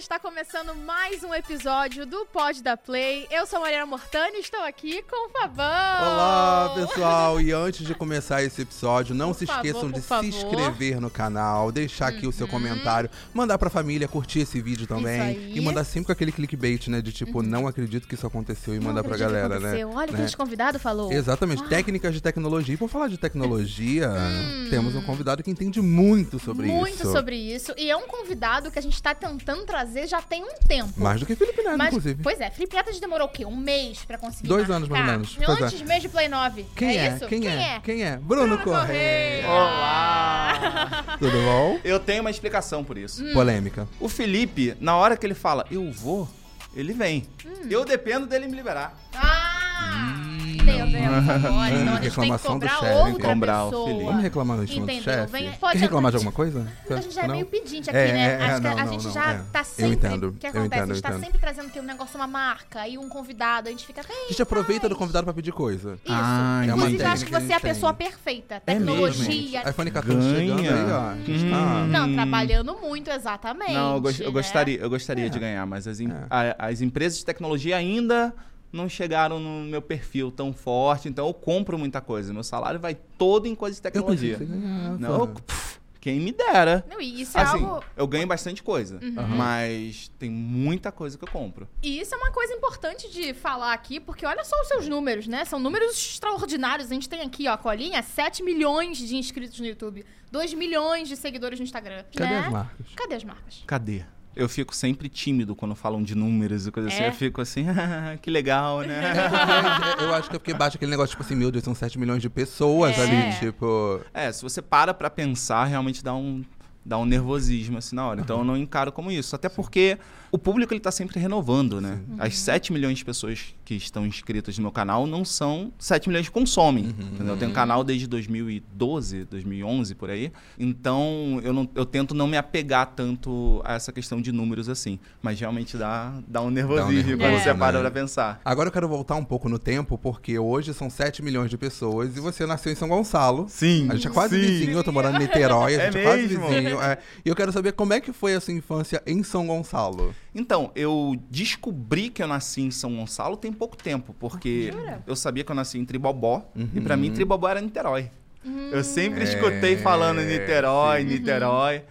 está começando mais um episódio do Pod da Play. Eu sou a Mariana Mortani e estou aqui com o Fabão. Olá, pessoal! E antes de começar esse episódio, não Por se favor, esqueçam de favor. se inscrever no canal, deixar aqui o seu comentário, mandar pra família curtir esse vídeo também. Uhum. E mandar sempre com aquele clickbait, né? De tipo, não acredito que isso aconteceu e Não mandar pra acredito que galera, né? aconteceu. Olha o que Né? esse convidado falou. Exatamente, técnicas de tecnologia. E por falar de tecnologia, temos um convidado que entende muito sobre Hum. Muito isso. sobre isso. E é um convidado que a gente está tentando trazer já tem um tempo. Mais do que Felipe Neto, Mas, inclusive. pois é, Felipe Neto demorou o quê? Um mês pra conseguir Dois marcar. anos, mais ou menos. Pois é. Antes mesmo de Play 9. Quem é? isso? Quem, é? Quem é? Bruno, Correia. Olá! Tudo bom? Eu tenho uma explicação por isso. Hum. Polêmica. O Felipe, na hora que ele fala, eu vou, ele vem. Hum. Eu dependo dele me liberar. Ah! Entendeu? Agora, então a gente tem que Reclamação do cobrar chefe. outra Cobrar o pessoa. Felipe. Vamos reclamar do Entendeu? chefe? Vem- Quer pode reclamar de alguma coisa? A gente já é Não? meio pedinte aqui, É, né? é, Acho que não, a não, gente não, já é. tá Eu sempre. entendo, O que eu acontece? entendo, a gente eu tá entendo. sempre trazendo que um negócio, uma marca e um convidado. A gente fica até. A gente aproveita do convidado pra pedir coisa. Isso. Ah, é uma Inclusive, acho que você é a que pessoa perfeita. É Tecnologia. iPhone 14 chegando Ganha. aí, ó. A gente tá... Hum. Não, trabalhando muito, exatamente. Não, eu, gos- eu gostaria, eu gostaria É. de ganhar, mas É. as empresas de tecnologia ainda não chegaram no meu perfil tão forte, então eu compro muita coisa. Meu salário vai todo em coisas de Eu tecnologia. ganhava. Não, eu- pff, quem me dera. Não, e isso é Assim, algo. eu ganho bastante coisa, Uhum. mas tem muita coisa que eu compro. E isso é uma coisa importante de falar aqui, porque olha só os seus números, né? São números extraordinários. A gente tem aqui, ó, a colinha, 7 milhões de inscritos no YouTube, 2 milhões de seguidores no Instagram. Cadê né? as marcas? Cadê as marcas? Cadê? Eu fico sempre tímido quando falam de números e coisa assim. É? Eu fico assim, que legal, né? eu acho que é porque bate aquele negócio, tipo assim, meu Deus, são 7 milhões de pessoas É. ali, tipo... é, se você para pra pensar, realmente dá um, dá um nervosismo assim na hora. Então eu não encaro como isso. Até porque o público ele tá sempre renovando, né? As 7 milhões de pessoas que estão inscritas no meu canal não são 7 milhões que consomem. entendeu? Eu tenho um canal desde 2012, 2011, por aí. Então eu, não, eu tento não me apegar tanto a essa questão de números assim. Mas realmente dá, dá um nervosismo quando nervoso, você para né? pra pensar. Agora eu quero voltar um pouco no tempo, porque hoje são 7 milhões de pessoas e você nasceu em São Gonçalo. Sim. A gente é quase vizinho, eu tô morando em Niterói, a É gente é, quase mesmo? vizinho. é. E eu quero saber como é que foi a sua infância em São Gonçalo. Então, eu descobri que eu nasci em São Gonçalo tem pouco tempo, porque Jura? eu sabia que eu nasci em Tribobó, e pra Uhum. mim Tribobó era Niterói. Hum. Eu sempre É, escutei falando em Niterói, sim. Niterói.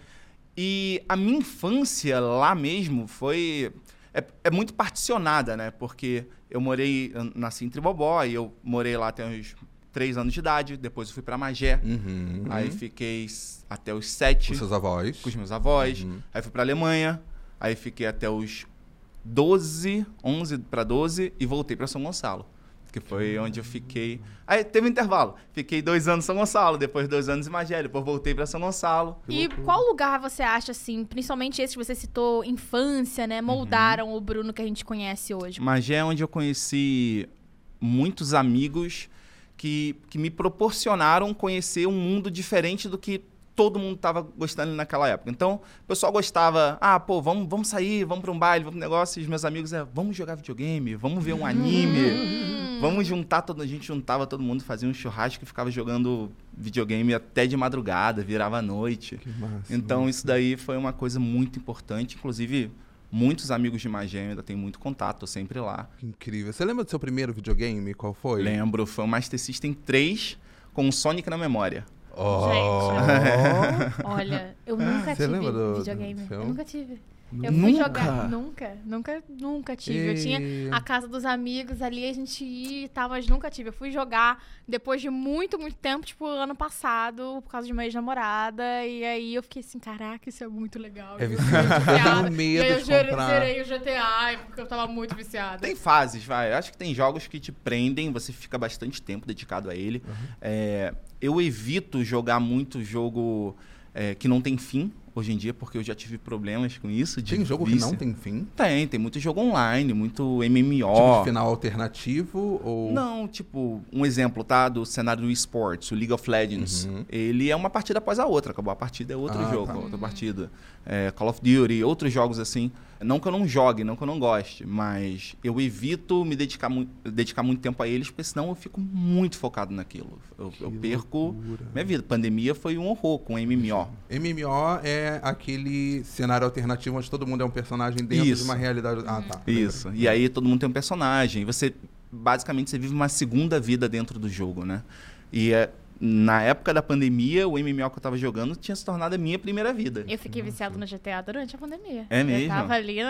E a minha infância lá mesmo foi. É, é muito particionada, né? Porque eu morei, eu nasci em Tribobó, e eu morei lá até uns três anos de idade, depois eu fui pra Magé. Uhum. Aí fiquei até os sete Os seus avós. com os meus avós. Uhum. Aí fui pra Alemanha. Aí fiquei até os 12, 11 pra 12 e voltei pra São Gonçalo. Que foi onde eu fiquei. Aí teve um intervalo. Fiquei dois anos em São Gonçalo, depois dois anos em Magé, depois voltei pra São Gonçalo. E qual lugar você acha, assim, principalmente esse que você citou, infância, né? Moldaram o Bruno que a gente conhece hoje? Magé é onde eu conheci muitos amigos que, que me proporcionaram conhecer um mundo diferente do que todo mundo estava gostando naquela época. Então, o pessoal gostava, ah, pô, vamos, vamos sair, vamos para um baile, vamos para um negócio. E os meus amigos é, vamos jogar videogame, vamos ver um anime, Hum. vamos juntar todo, a gente juntava todo mundo, fazia um churrasco e ficava jogando videogame até de madrugada, virava à noite. Que massa. Então, isso daí foi uma coisa muito importante. Inclusive, muitos amigos de Magé ainda tenho muito contato, tô sempre lá. Que incrível. Você lembra do seu primeiro videogame? Qual foi? Lembro, foi o Master System 3 com o Sonic na memória. Oh. Olha, eu nunca Você tive videogame. do Eu nunca tive. Eu fui Nunca? jogar. Nunca, nunca, nunca tive. Eu tinha E- a casa dos amigos ali, a gente ia e tal, mas nunca tive. Eu fui jogar depois de muito, muito tempo, tipo, ano passado, por causa de uma ex-namorada. E aí eu fiquei assim, caraca, isso é muito legal. É eu Eu viciada. tenho medo e aí eu zerei- o GTA, porque eu tava muito viciada. Tem fases, vai. Eu Acho que tem jogos que te prendem, você fica bastante tempo dedicado a ele. É, eu evito jogar muito jogo é, que não tem fim hoje em dia, porque eu já tive problemas com isso. De Tem jogo que vício. não tem fim? Tem, tem muito jogo online, muito MMO. Tipo de final alternativo ou... Não, tipo, um exemplo, tá? Do cenário do esportes, o League of Legends. Uhum. Ele é uma partida após a outra. Acabou a partida, é outro Ah, jogo, tá. outra partida. É, Call of Duty, outros jogos assim. Não que eu não jogue, não que eu não goste, mas eu evito me dedicar, mu dedicar muito tempo a eles, porque senão eu fico muito focado naquilo. Eu, eu perco loucura. minha vida. Pandemia foi um horror com MMO. MMO é aquele cenário alternativo onde todo mundo é um personagem dentro Isso. de uma realidade. Ah, tá. Isso. E aí todo mundo tem um personagem. Você, basicamente, você vive uma segunda vida dentro do jogo, né? E é, na época da pandemia, o MMO que eu tava jogando tinha se tornado a minha primeira vida. Eu fiquei viciado no GTA durante a pandemia. É mesmo? Eu tava ali, no-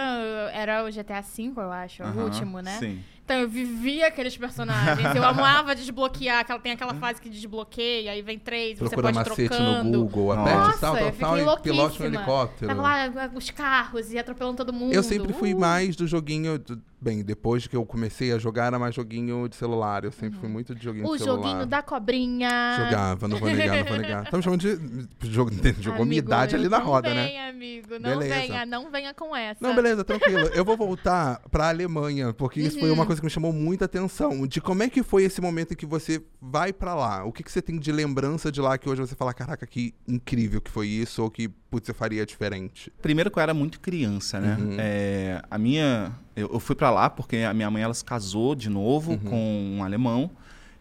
era o GTA V, eu acho, o último, né? Sim. Então eu vivia aqueles personagens. Eu amava desbloquear, aquela, tem aquela fase que desbloqueia, aí vem três, você Procura pode ir macete trocando. no Google, Nossa, aperte tal, eu tal, tal e pilote um helicóptero. Tava lá os carros e atropelando todo mundo. Eu sempre fui Uh! mais do joguinho. do- Bem, depois que eu comecei a jogar, era mais joguinho de celular. Eu sempre fui muito de joguinho O de celular. joguinho da cobrinha. Jogava, não vou negar, não vou negar. Estamos chamando de. Jogo, jogou minha idade ali na não roda, né? venha, amigo. Não Beleza. venha, não venha com essa. Não, beleza, tranquilo. Eu vou voltar pra Alemanha, porque isso Uhum. foi uma coisa que me chamou muita atenção. De como é que foi esse momento em que você vai pra lá? O que, que você tem de lembrança de lá que hoje você fala, caraca, que incrível que foi isso, ou que, putz, eu faria diferente? Primeiro que eu era muito criança, né? Uhum. É, a minha... Eu, eu fui pra lá porque a minha mãe, ela se casou de novo Uhum. com um alemão.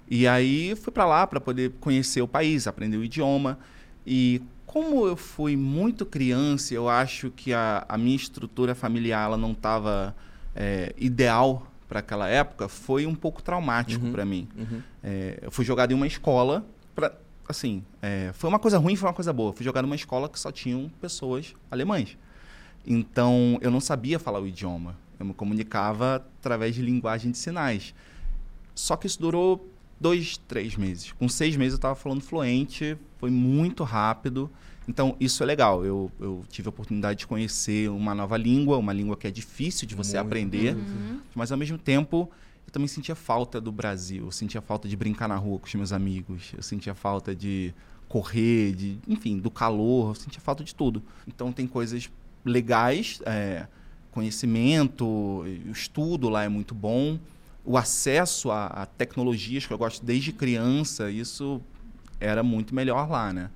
E aí, fui pra lá pra poder conhecer o país, aprender o idioma. E como eu fui muito criança, eu acho que a, a minha estrutura familiar, ela não estava ideal para aquela época, foi um pouco traumático Uhum. pra mim. Uhum. É, eu fui jogado em uma escola pra, assim, é, foi uma coisa ruim, foi uma coisa boa. Fui jogado em uma escola que só tinham pessoas alemães. Então, eu não sabia falar o idioma. Eu me comunicava através de linguagem de sinais. Só que isso durou dois, três meses. Com seis meses eu estava falando fluente, foi muito rápido. Então, isso é legal. Eu, eu tive a oportunidade de conhecer uma nova língua, uma língua que é difícil de você Muito. aprender. Uhum. Mas ao mesmo tempo, eu também sentia falta do Brasil. Eu sentia falta de brincar na rua com os meus amigos. Eu sentia falta de correr, de, enfim, do calor. Eu sentia falta de tudo. Então tem coisas legais, é, conhecimento, o estudo lá é muito bom. O acesso a, a tecnologias que eu gosto desde criança, isso era muito melhor lá, né?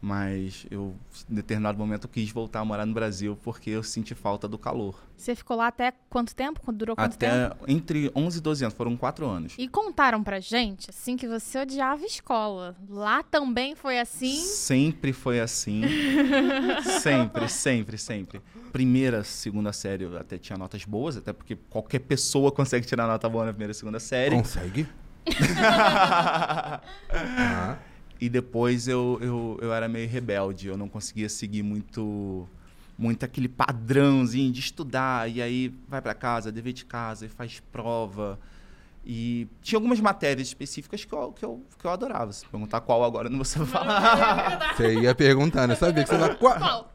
Mas eu, em determinado momento, quis voltar a morar no Brasil porque eu senti falta do calor. Você ficou lá até quanto tempo? Durou quanto tempo? Até entre 11 e 12 anos, foram quatro anos. E contaram pra gente, assim, que você odiava a escola. Lá também foi assim? Sempre foi assim. sempre, sempre, sempre. Primeira, segunda série eu até tinha notas boas, até porque qualquer pessoa consegue tirar nota boa na primeira e segunda série. Consegue? Ah, E depois eu, eu, eu era meio rebelde, eu não conseguia seguir muito muito aquele padrãozinho de estudar, e aí vai pra casa, dever de casa, e faz prova. E tinha algumas matérias específicas que eu, que eu, que eu adorava. Se perguntar qual agora, não vou saber falar. você ia perguntar, né? Sabia que você vai. Qua- Qual?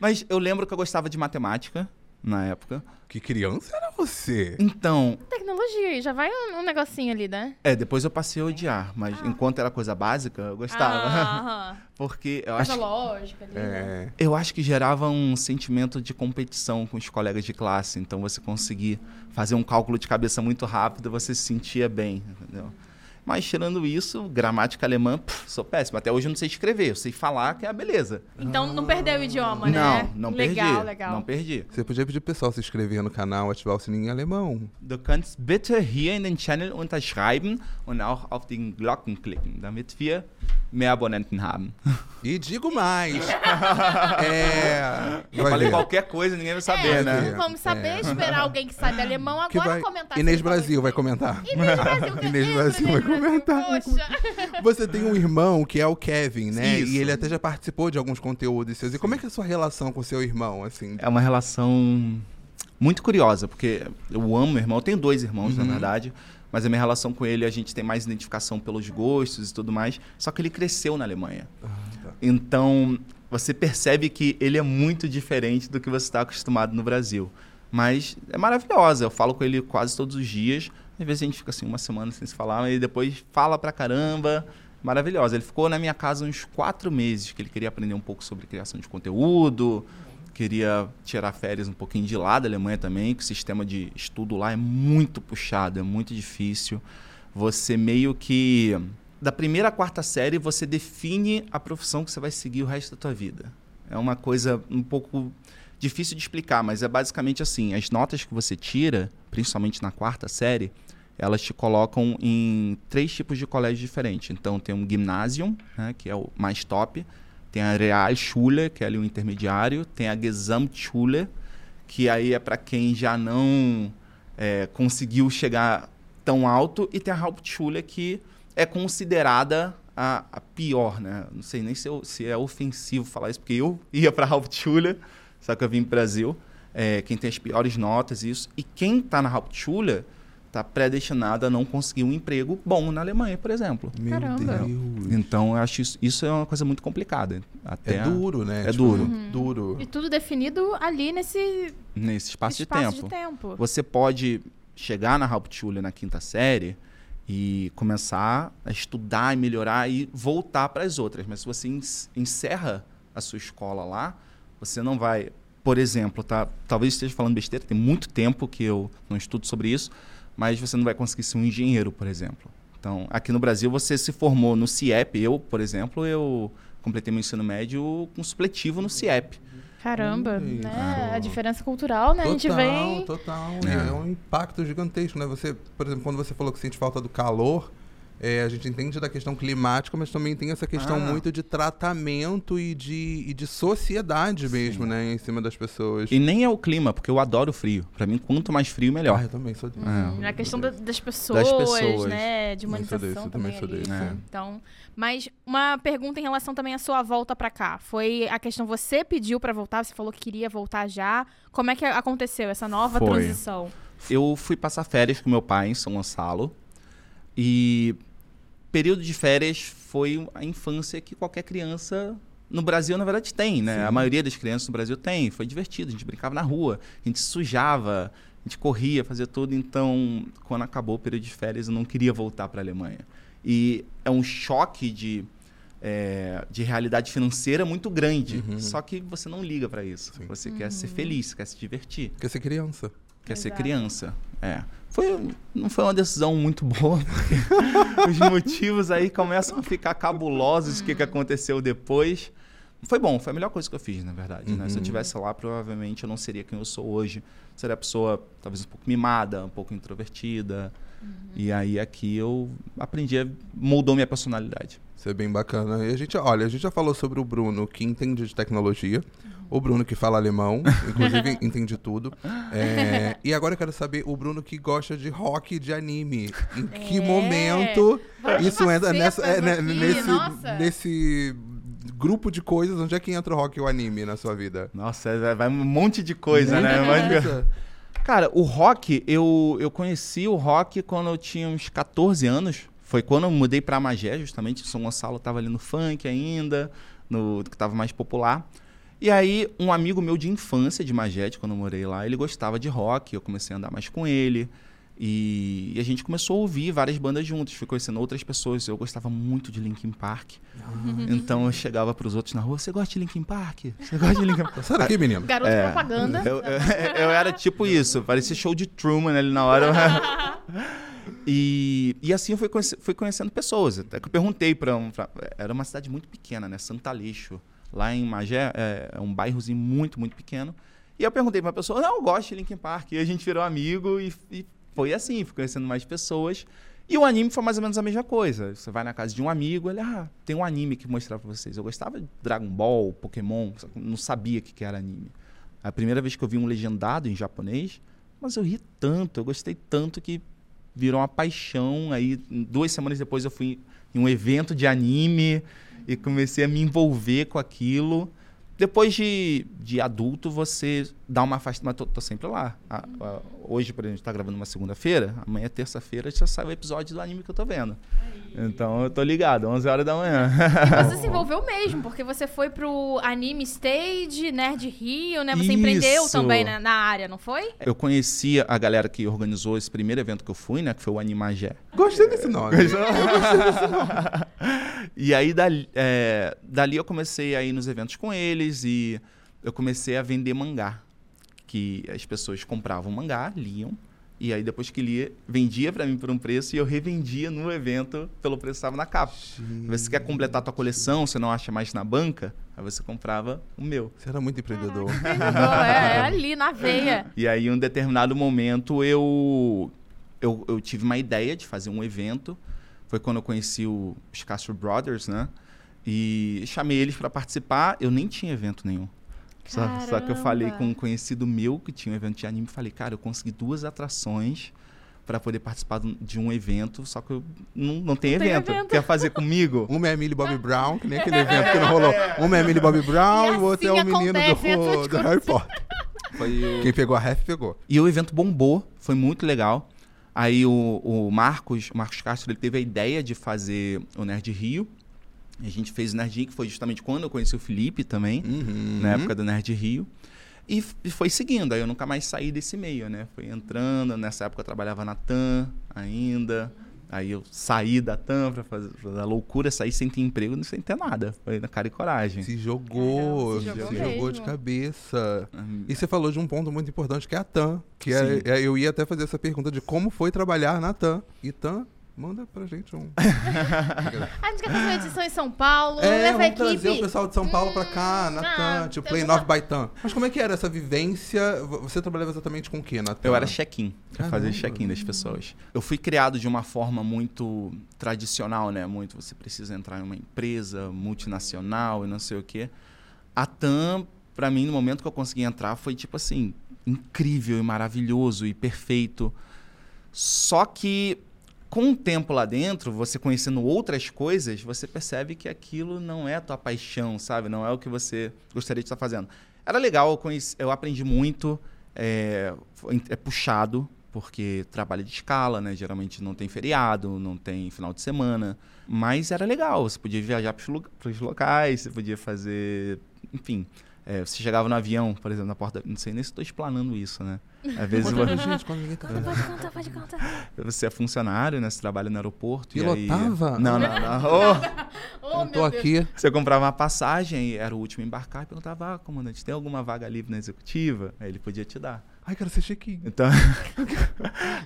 Mas eu lembro que eu gostava de matemática na época. Que criança era você? Então, Tecnologia, já vai um, um negocinho ali, né? é, depois eu passei a odiar, mas enquanto era coisa básica, eu gostava. Ah, Porque eu coisa acho, lógica ali. né? É. eu acho que gerava um sentimento de competição com os colegas de classe. Então você conseguir fazer um cálculo de cabeça muito rápido, você se sentia bem, entendeu? Mas tirando isso, gramática alemã, pff, sou péssimo. Até hoje eu não sei escrever, eu sei falar que é a beleza. Então não perdeu o idioma, né? Não, não legal, perdi. Legal, Não perdi. Você podia pedir pro pessoal se inscrever no canal, ativar o sininho em alemão. Du kannst bitte hier in den Channel unterschreiben und auch auf den Glocken klicken, damit wir mehr Abonnenten haben. E digo mais. é. Eu falei ver. qualquer coisa, ninguém vai saber, é, né? vamos saber, É. esperar alguém que sabe alemão Que agora vai... comentar. Inês Brasil vai comentar. Inês Brasil, Inês Brasil vai Brasil? Comentar. Poxa. Você tem um irmão que é o Kevin, né? Isso. E ele até já participou de alguns conteúdos seus. E como é que é a sua relação com seu irmão, assim? É uma relação muito curiosa, porque eu amo meu irmão. Eu tenho dois irmãos, na Uhum. verdade. Mas a minha relação com ele, a gente tem mais identificação pelos gostos e tudo mais. Só que ele cresceu na Alemanha. tá. Então, você percebe que ele é muito diferente do que você está acostumado no Brasil. Mas é maravilhosa. Eu falo com ele quase todos os dias. Às vezes a gente fica assim uma semana sem se falar, mas depois fala pra caramba. Maravilhosa. Ele ficou na minha casa uns quatro meses, que ele queria aprender um pouco sobre criação de conteúdo, queria tirar férias um pouquinho de lá da Alemanha também, que o sistema de estudo lá é muito puxado, é muito difícil. Você meio que da primeira à quarta série você define a profissão que você vai seguir o resto da tua vida. É uma coisa um pouco difícil de explicar, mas é basicamente assim: as notas que você tira, principalmente na quarta série, elas te colocam em três tipos de colégio diferentes. Então tem um Gymnasium, né, que é o mais top, tem a Realschule, que é ali o intermediário, tem a Gesamtschule, que aí é para quem já não é, conseguiu chegar tão alto, e tem a Hauptschule, que é considerada a, a pior, né? Não sei nem se, eu, se, é ofensivo falar isso, porque eu ia para a Hauptschule, só que eu vim para o Brasil, é, quem tem as piores notas, isso. E quem está na Hauptschule está predestinado a não conseguir um emprego bom na Alemanha, por exemplo. Meu Caramba. Deus. Então, eu acho isso, isso é uma coisa muito complicada. Até É duro, né? É duro. Duro. E tudo definido ali nesse nesse espaço, espaço de tempo. de tempo. Você pode chegar na Hauptschule na quinta série e começar a estudar e melhorar e voltar para as outras. Mas se você encerra a sua escola lá, você não vai, por exemplo, tá? Talvez esteja falando besteira, tem muito tempo que eu não estudo sobre isso, mas você não vai conseguir ser um engenheiro, por exemplo. Então, aqui no Brasil você se formou no CIEP, eu, por exemplo, eu completei meu ensino médio com supletivo no CIEP. Caramba, Ui, né? cara. A diferença cultural, né? a gente vem. Total, É. é. um impacto gigantesco, né? Você, por exemplo, quando você falou que sente falta do calor, é, a gente entende da questão climática, mas também tem essa questão Ah. muito de tratamento e de, e de sociedade mesmo, né? Em cima das pessoas. E nem é o clima, porque eu adoro o frio. Para mim, quanto mais frio, melhor. Ah, eu também sou disso. Hum, a questão da- das pessoas, pessoas. né? De Também sou humanização desse, também, também sou desse. É. Então, mas uma pergunta em relação também à sua volta pra cá. Foi a questão, você pediu pra voltar, você falou que queria voltar já. Como é que aconteceu essa nova Foi. transição? Eu fui passar férias com meu pai em São Gonçalo. E período de férias foi a infância que qualquer criança no Brasil, na verdade, tem, né? Sim. A maioria das crianças no Brasil tem. Foi divertido, a gente brincava na rua, a gente sujava, a gente corria, fazia tudo. Então, quando acabou o período de férias, eu não queria voltar para a Alemanha. E é um choque de, é, de realidade financeira muito grande. Uhum. Só que você não liga para isso. Sim. Você quer ser feliz, quer se divertir Quer ser criança. quer ser Exato. criança. É. Foi, não foi uma decisão muito boa, porque os motivos aí começam a ficar cabulosos, o que, que aconteceu depois. Foi bom, foi a melhor coisa que eu fiz, na verdade. né? Se eu Uhum. tivesse lá, provavelmente eu não seria quem eu sou hoje. Seria a pessoa talvez um pouco mimada, um pouco introvertida. E aí aqui eu aprendi, a, moldou minha personalidade. Isso é bem bacana. E a gente, olha, a gente já falou sobre o Bruno que entende de tecnologia, o Bruno que fala alemão, inclusive entende tudo. É, e agora eu quero saber o Bruno que gosta de rock e de anime. Em que É. momento Várias isso entra nessa, é, né, aqui, nesse, nossa. nesse grupo de coisas? Onde é que entra o rock e o anime na sua vida? Nossa, vai- vai um monte de coisa, né? Mas-. Cara, o rock, eu, eu conheci o rock quando eu tinha uns 14 anos. Foi quando eu mudei pra Magé, justamente. São Gonçalo tava ali no funk ainda, no que tava mais popular. E aí, um amigo meu de infância, de Magé, de quando eu morei lá, ele gostava de rock. Eu comecei a andar mais com ele. E, e a gente começou a ouvir várias bandas juntos. Fui conhecendo outras pessoas. Eu gostava muito de Linkin Park. Então eu chegava pros outros na rua: Você gosta de Linkin Park? Você gosta de Linkin Park? Sai daqui, menino. Garoto É. propaganda. Eu, eu- eu era tipo isso, parecia show de Truman ali na hora. e, e assim eu fui, conhece- fui conhecendo pessoas. Até que eu perguntei para pra- era uma cidade muito pequena, né? Santa Lixo. Lá em Magé é, é um bairrozinho muito, muito pequeno. E eu perguntei pra pessoa: Não, eu gosto de Linkin Park. E a gente virou amigo e, e foi assim, fui conhecendo mais pessoas. E o anime foi mais ou menos a mesma coisa. Você vai na casa de um amigo, ele, ah, tem um anime que mostrar pra vocês. Eu gostava de Dragon Ball, Pokémon, não sabia o que que era anime. A primeira vez que eu vi um legendado em japonês, mas eu ri tanto, eu gostei tanto que virou uma paixão. Aí, duas semanas depois, eu fui em um evento de anime e comecei a me envolver com aquilo. Depois de, de adulto, você dá uma afastada. Mas tô, tô sempre lá. A- a- hoje, por exemplo, a gente tá gravando uma segunda-feira. Amanhã, é terça-feira, já sai o episódio do anime que eu tô vendo. Então, eu tô ligado, 11 horas da manhã. Você se envolveu mesmo, porque você foi pro Anime Stage, Nerd Rio, né? Você Isso. empreendeu também na, na área, não foi? Eu conhecia a galera que organizou esse primeiro evento que eu fui, né? Que foi o Animagé. Gostei desse nome. e aí, dali, é, dali eu comecei a ir nos eventos com eles e eu comecei a vender mangá. Que as pessoas compravam mangá, liam, E aí depois que lia, vendia pra mim por um preço e eu revendia no evento pelo preço que estava na capa. Você quer completar a tua coleção, você não acha mais na banca, aí você comprava o meu. Você era muito empreendedor. Entendedor, é, é ali na veia. E aí, em um determinado momento, eu, eu, eu tive uma ideia de fazer um evento. Foi quando eu conheci o, os Castro Brothers, né? E chamei eles para participar. Eu nem tinha evento nenhum. Só, só que eu falei com um conhecido meu que tinha um evento de anime. Falei, cara, eu consegui duas atrações para poder participar de um- evento, só que eu não, não tem Não tem evento. evento. Quer fazer comigo? Uma é a Millie Bobby Brown, que nem aquele evento que não rolou. Uma é a Millie Bobby Brown E o outro é assim o menino acontece essas do, do coisas. Harry Potter. Foi o- Quem pegou a ref, pegou. E o evento bombou, foi muito legal. Aí o, o Marcos, o Marcos Castro, ele teve a ideia de fazer o Nerd Rio. E a gente fez o Nerd Rio, que foi justamente quando eu conheci o Felipe também, Uhum. na época do Nerd Rio. E, e foi seguindo, aí eu nunca mais saí desse meio, né? Foi entrando, nessa época eu trabalhava na TAM ainda. Aí eu saí da TAM pra fazer pra loucura, saí sem ter emprego, sem ter nada. Foi na cara e coragem. Se jogou, Caramba, se se jogou, jogou de cabeça. E você falou de um ponto muito importante que é a TAM. Que é, é- eu ia até fazer essa pergunta de como foi trabalhar na TAM. E TAM, manda pra gente um. A gente quer fazer uma edição em São Paulo, É, leva a vamos trazer o equipe. pessoal de São Paulo pra cá, na ah, TAM, tipo, Play temos Nove by TAM. Mas como é que era essa vivência? Você trabalhava exatamente com o que na TAM? Eu era check-in, eu fazia check-in das pessoas. Eu fui criado de uma forma muito tradicional, né? Muito você precisa entrar em uma empresa multinacional e não sei o quê. A TAM, pra mim, no momento que eu consegui entrar, foi tipo assim, incrível e maravilhoso e perfeito. Só que com o tempo lá dentro, você conhecendo outras coisas, você percebe que aquilo não é a tua paixão, sabe? Não é o que você gostaria de estar fazendo. Era legal, eu, conheci, eu aprendi muito, é, é puxado, porque trabalho de escala, né? Geralmente não tem feriado, não tem final de semana. Mas era legal, você podia viajar para os locais, você podia fazer. Enfim. É, você chegava no avião, por exemplo, na porta. Não sei nem se estou explanando isso, né? Às vezes Conta pra vo- gente tá vendo. Pode contar, pode contar. você é funcionário, né? Você trabalha no aeroporto. E aí... Pilotava? Não, não, não. Ô, Oh, Eu meu tô Deus. aqui. você comprava uma passagem, era o último a embarcar, e perguntava, ah, comandante, tem alguma vaga livre na executiva? Aí ele podia te dar. Ai, quero ser check-in. Então,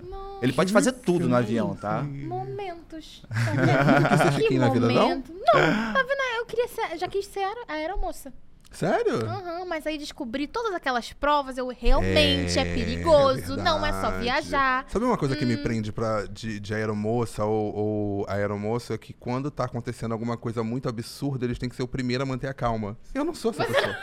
Não, ele pode fazer tudo no avião, tá? Momentos. Quis ser que check-in na vida, não? momento. Não, tá? Eu queria ser, já quis ser aer- aeromoça. Sério? Aham, mas aí descobri todas aquelas provas, eu realmente é, É, perigoso, não é só viajar. Sabe uma coisa que Hum. me prende pra, de, de aeromoça ou, ou aeromoço é que quando tá acontecendo alguma coisa muito absurda, eles têm que ser o primeiro a manter a calma. Eu não sou essa pessoa.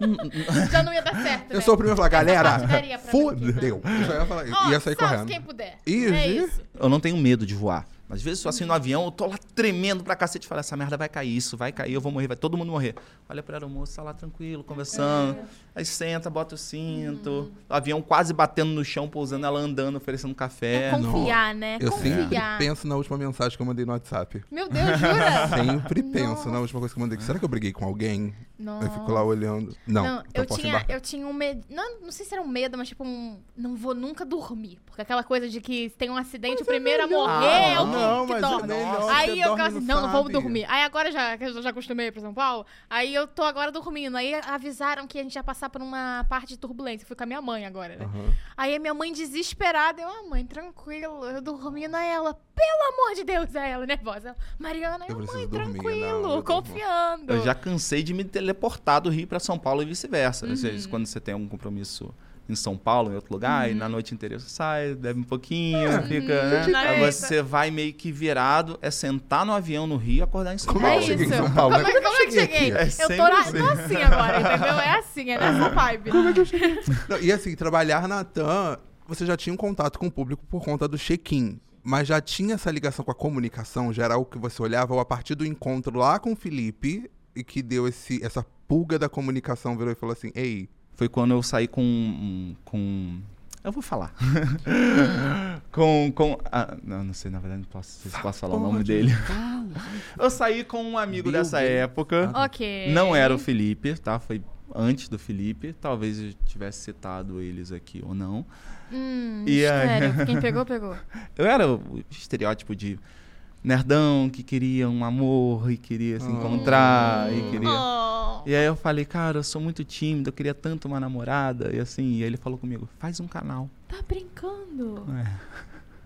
Já não ia dar certo, Eu né? sou o primeiro a falar, galera, fudeu. Eu já ia falar, Ó, ia sair correndo. quem puder. Ih, é isso. Eu não tenho medo de voar. Às vezes, só assim no avião, eu tô lá tremendo pra cacete e falo, essa merda vai cair, isso vai cair, eu vou morrer, vai todo mundo morrer. Olha pra aeromoço, tá lá tranquilo, conversando. Aí senta, bota o cinto. O avião quase batendo no chão, pousando, ela andando, oferecendo café. É confiar, né? Eu sempre Confiar. penso na última mensagem que eu mandei no WhatsApp. Meu Deus, jura? Sempre penso Nossa. na última coisa que eu mandei. Será que eu briguei com alguém? Nossa. Eu fico lá olhando. Não, então eu tinha, eu tinha um medo. Não, não sei se era um medo, mas tipo um. Não vou nunca dormir. Porque aquela coisa de que tem um acidente, o primeiro a melhor. morrer é o Não, que mas é dorme. aí eu ficava assim, não não, vamos dormir. Aí agora já, que eu já acostumei pra São Paulo, aí eu tô agora dormindo. Aí avisaram que a gente ia passar por uma parte de turbulência. Fui com a minha mãe agora, né? Aham. Aí a minha mãe desesperada, eu, ah, mãe, tranquilo, eu dormindo a ela. Pelo amor de Deus, é ela nervosa. Mariana, Eu eu, preciso mãe, dormir, tranquilo, não, eu confiando. Eu já cansei de me teleportar do Rio pra São Paulo e vice-versa. Uhum. vezes, quando você tem algum compromisso em São Paulo, em outro lugar, e na noite inteira você sai, bebe um pouquinho, fica. Né? Uhum. Aí você vai meio que virado, é sentar no avião no Rio e acordar em São Como É eu Paulo. cheguei isso. em São Paulo? Como, é- Como é que eu como é que cheguei cheguei? É eu tô, na- assim. tô assim agora, entendeu? É assim, é nessa vibe. Não, e assim, trabalhar na TAM, você já tinha um contato com o público por conta do check-in. Mas já tinha essa ligação com a comunicação geral que você olhava ou a partir do encontro lá com o Felipe e que deu esse, essa pulga da comunicação, virou e falou assim: Ei, Foi quando eu saí com. com eu vou falar. com. com ah, não, não sei, na verdade, não posso, não sei se posso falar o nome pode, dele. Eu saí com um amigo Bill dessa Gates. época. ok. Não era o Felipe, tá? Foi antes do Felipe. Talvez eu tivesse citado eles aqui ou não. Hum, E aí-. Quem pegou, pegou. Eu era o estereótipo de nerdão que queria um amor e queria se Oh. encontrar e queria. Oh. E aí eu falei, cara, eu sou muito tímido, eu queria tanto uma namorada. E assim, e aí ele falou comigo, faz um canal. Tá brincando?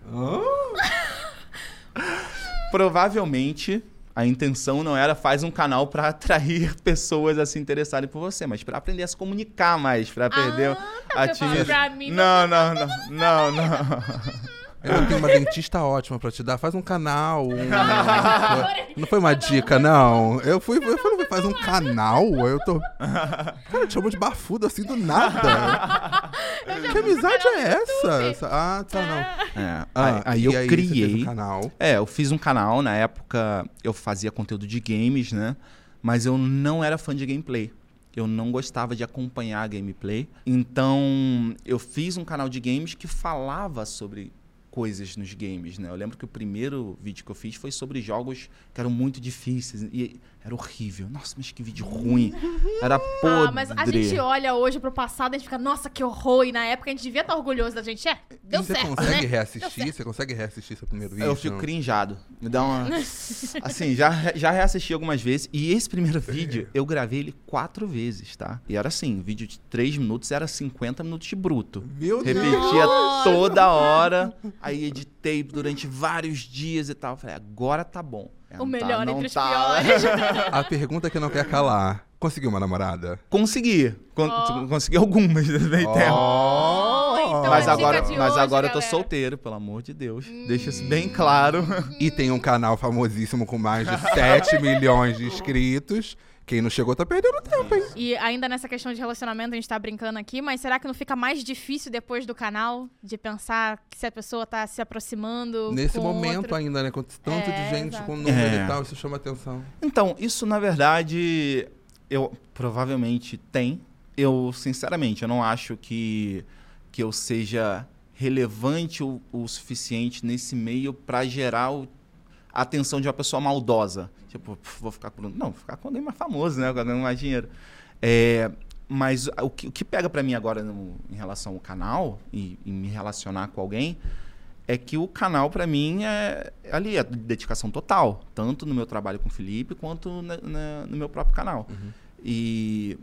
Provavelmente a intenção não era faz um canal pra atrair pessoas a se interessarem por você, mas pra aprender a se comunicar mais, pra perder Ah, a tá, falou timidez. Não, não, não, não, não. Eu tenho uma dentista ótima pra te dar. Faz um canal. um- Não foi uma dica, não. Eu fui, eu falei, faz um canal? Eu tô. Cara, te chamou de bafudo assim do nada. Que amizade é essa? Ah, tá, não. É, Ah, aí, aí e eu você fez criei. um canal. É, eu fiz um canal, na época eu fazia conteúdo de games, né? Mas eu não era fã de gameplay. Eu não gostava de acompanhar a gameplay. Então, eu fiz um canal de games que falava sobre coisas nos games, né? Eu lembro que o primeiro vídeo que eu fiz foi sobre jogos que eram muito difíceis e era horrível. Nossa, mas que vídeo ruim. Era podre. Ah, mas a gente olha hoje pro passado e a gente fica, nossa, que horror. E na época a gente devia estar orgulhoso da gente. É, deu você certo, consegue né? reassistir? Você consegue reassistir seu primeiro vídeo? Eu fico crinjado. Me dá uma. Assim, já, já reassisti algumas vezes. E esse primeiro vídeo, eu gravei ele quatro vezes, tá? E era assim: vídeo de três minutos era 50 minutos de bruto. Meu Deus! Repetia toda hora. Aí editei durante vários dias e tal. Falei, agora tá bom. É, O tá, melhor não entre os tá. piores. A pergunta que não quer calar. Conseguiu uma namorada? Consegui. Con- Ó. Consegui algumas tempo. Oh! então Mas agora, mas hoje, agora eu tô galera. solteiro, pelo amor de Deus. Deixa isso bem claro. E tem um canal famosíssimo com mais de 7 milhões de inscritos. Quem não chegou tá perdendo tempo, hein? E ainda nessa questão de relacionamento, a gente tá brincando aqui, mas será que não fica mais difícil depois do canal de pensar que se a pessoa tá se aproximando? Nesse com momento outro... ainda, né? Com tanto É, de gente exato. com número É. e tal, isso chama atenção. Então, isso na verdade, eu provavelmente tem. Eu, sinceramente, eu não acho que, que eu seja relevante o, o suficiente nesse meio para gerar o- a atenção de uma pessoa maldosa. Tipo, "Pff, vou ficar com. Não, vou ficar com alguém mais famoso, né? Alguém mais dinheiro. É, mas o que, o que pega para mim agora no- em relação ao canal e, e me relacionar com alguém é que o canal para mim é ali é dedicação total, tanto no meu trabalho com o Felipe quanto na- na- no meu próprio canal. E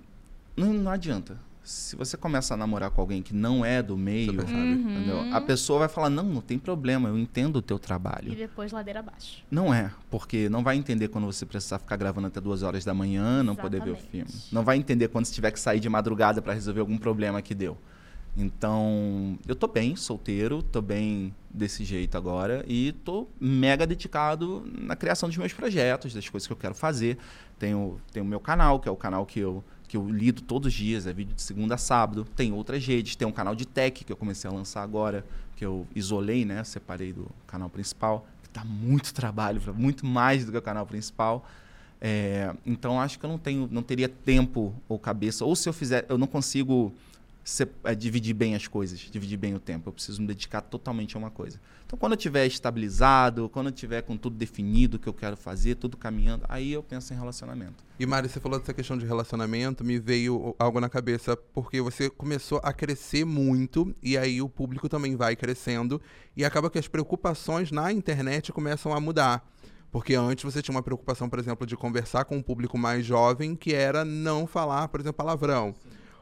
não, não adianta. Se você começa a namorar com alguém que não é do meio, entendeu? a pessoa vai falar: não, não tem problema, eu entendo o teu E trabalho. depois ladeira abaixo. Não é, porque não vai entender quando você precisar ficar gravando até duas horas da manhã, não poder ver o Exatamente. filme. Não vai entender quando você tiver que sair de madrugada para resolver algum problema que deu. Então, eu tô bem solteiro, tô bem desse jeito agora e tô mega dedicado na criação dos meus projetos, das coisas que eu quero fazer. Tenho tenho o meu canal, que é o canal que eu que eu lido todos os dias, é vídeo de segunda a sábado. Tem outras redes, tem um canal de tech que eu comecei a lançar agora, que eu isolei, né, separei do canal principal, que tá muito trabalho, muito mais do que o canal principal. É, então acho que eu não tenho, não teria tempo ou cabeça, ou se eu fizer, eu não consigo é, dividir bem as coisas, dividir bem o tempo. Eu preciso me dedicar totalmente a uma coisa. Então quando eu tiver estabilizado, quando eu tiver com tudo definido o que eu quero fazer, tudo caminhando, aí eu penso em relacionamento. E Mari, você falou dessa questão de relacionamento, me veio algo na cabeça, porque você começou a crescer muito, e aí o público também vai crescendo, e acaba que as preocupações na internet começam a mudar. Porque antes você tinha uma preocupação, por exemplo, de conversar com um público mais jovem, que era não falar, por exemplo, palavrão.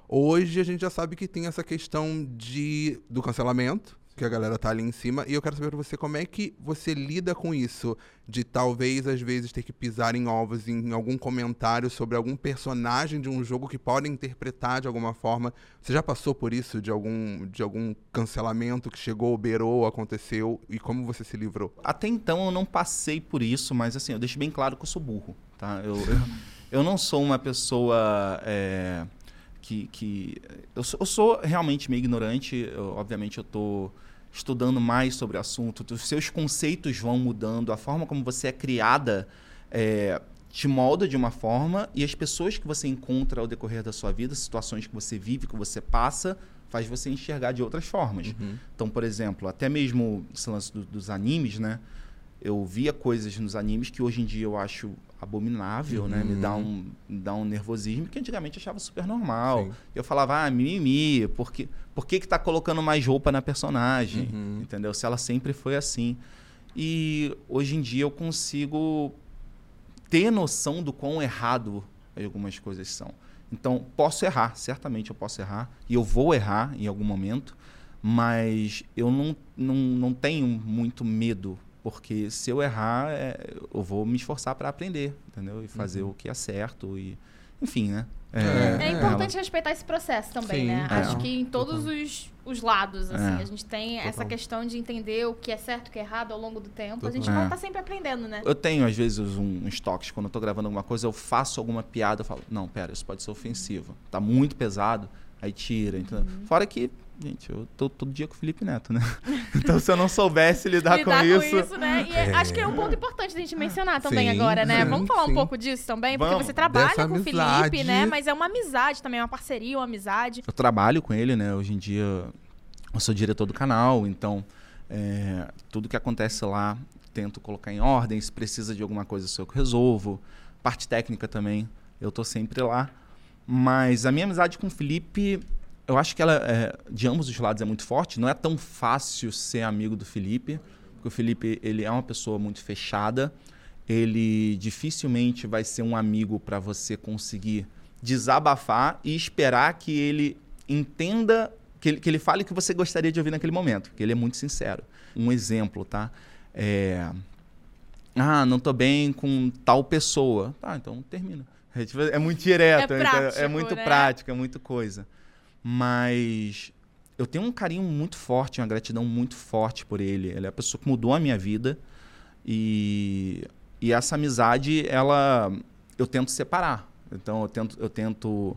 Hoje a gente já sabe que tem essa questão de, do cancelamento, que a galera tá ali em cima, e eu quero saber pra você como é que você lida com isso, de talvez às vezes ter que pisar em ovos em algum comentário sobre algum personagem de um jogo que pode interpretar de alguma forma. Você já passou por isso, de algum, de algum cancelamento que chegou, beirou, aconteceu, e como você se livrou? Até então eu não passei por isso, mas assim, eu deixo bem claro que eu sou burro, tá? Eu, eu, eu não sou uma pessoa é, que... que eu, sou, eu sou realmente meio ignorante, eu- obviamente eu tô estudando mais sobre o assunto, os seus conceitos vão mudando, a forma como você é criada é, te molda de uma forma e as pessoas que você encontra ao decorrer da sua vida, situações que você vive, que você passa, faz você enxergar de outras formas. Então, por exemplo, até mesmo esse lance do- dos animes, né? Eu via coisas nos animes que hoje em dia eu acho abominável, né? Me dá um, me dá um nervosismo que antigamente eu achava super normal. Sim. Eu falava, ah, mimimi, por que, por que, que tá colocando mais roupa na personagem? Uhum. Entendeu? Se ela sempre foi assim. E hoje em dia eu consigo ter noção do quão errado algumas coisas são. Então, posso errar, certamente eu posso errar, e eu vou errar em algum momento, mas eu não, não, não tenho muito medo, porque se eu errar, é, eu vou me esforçar para aprender, entendeu? E fazer Uhum. o que é certo, e enfim, né? É, É, importante respeitar esse processo também, Sim, né? é. Acho que em todos os, os lados, assim, É. a gente tem essa Total. questão de entender o que é certo e o que é errado ao longo do tempo. A gente Total. vai É. estar sempre aprendendo, né? Eu tenho, às vezes, um, uns toques. Quando eu tô gravando alguma coisa, eu faço alguma piada, eu falo, não, pera, isso pode ser ofensivo. Tá muito pesado, aí tira. Então, Uhum. Fora que, gente, eu tô todo dia com o Felipe Neto, né? então, se eu não soubesse lidar, Lidar com, isso... né? E é- acho que é um ponto importante da gente mencionar também Sim, agora, né? sim, Vamos falar sim. um pouco disso também, porque Vamos. você trabalha Dessa com o amizade. Felipe, né? Mas é uma amizade também, uma parceria, uma amizade. Eu trabalho com ele, né? Hoje em dia, eu sou diretor do canal, então, é, tudo que acontece lá, tento colocar em ordem. Se precisa de alguma coisa, sou eu que resolvo. Parte técnica também, eu tô sempre lá. Mas a minha amizade com o Felipe, eu acho que ela, é, de ambos os lados, é muito forte. Não é tão fácil ser amigo do Felipe, porque o Felipe ele é uma pessoa muito fechada. Ele dificilmente vai ser um amigo para você conseguir desabafar e esperar que ele entenda, que ele, que ele fale o que você gostaria de ouvir naquele momento, porque ele é muito sincero. Um exemplo, tá? É, ah, não tô bem com tal pessoa. Tá, então termina. É, tipo, é muito direto, É então, é prático, muito né? prático, é muita coisa. Mas eu tenho um carinho muito forte, uma gratidão muito forte por ele. Ele é a pessoa que mudou a minha vida. E, e essa amizade, ela eu tento separar. Então eu tento, eu tento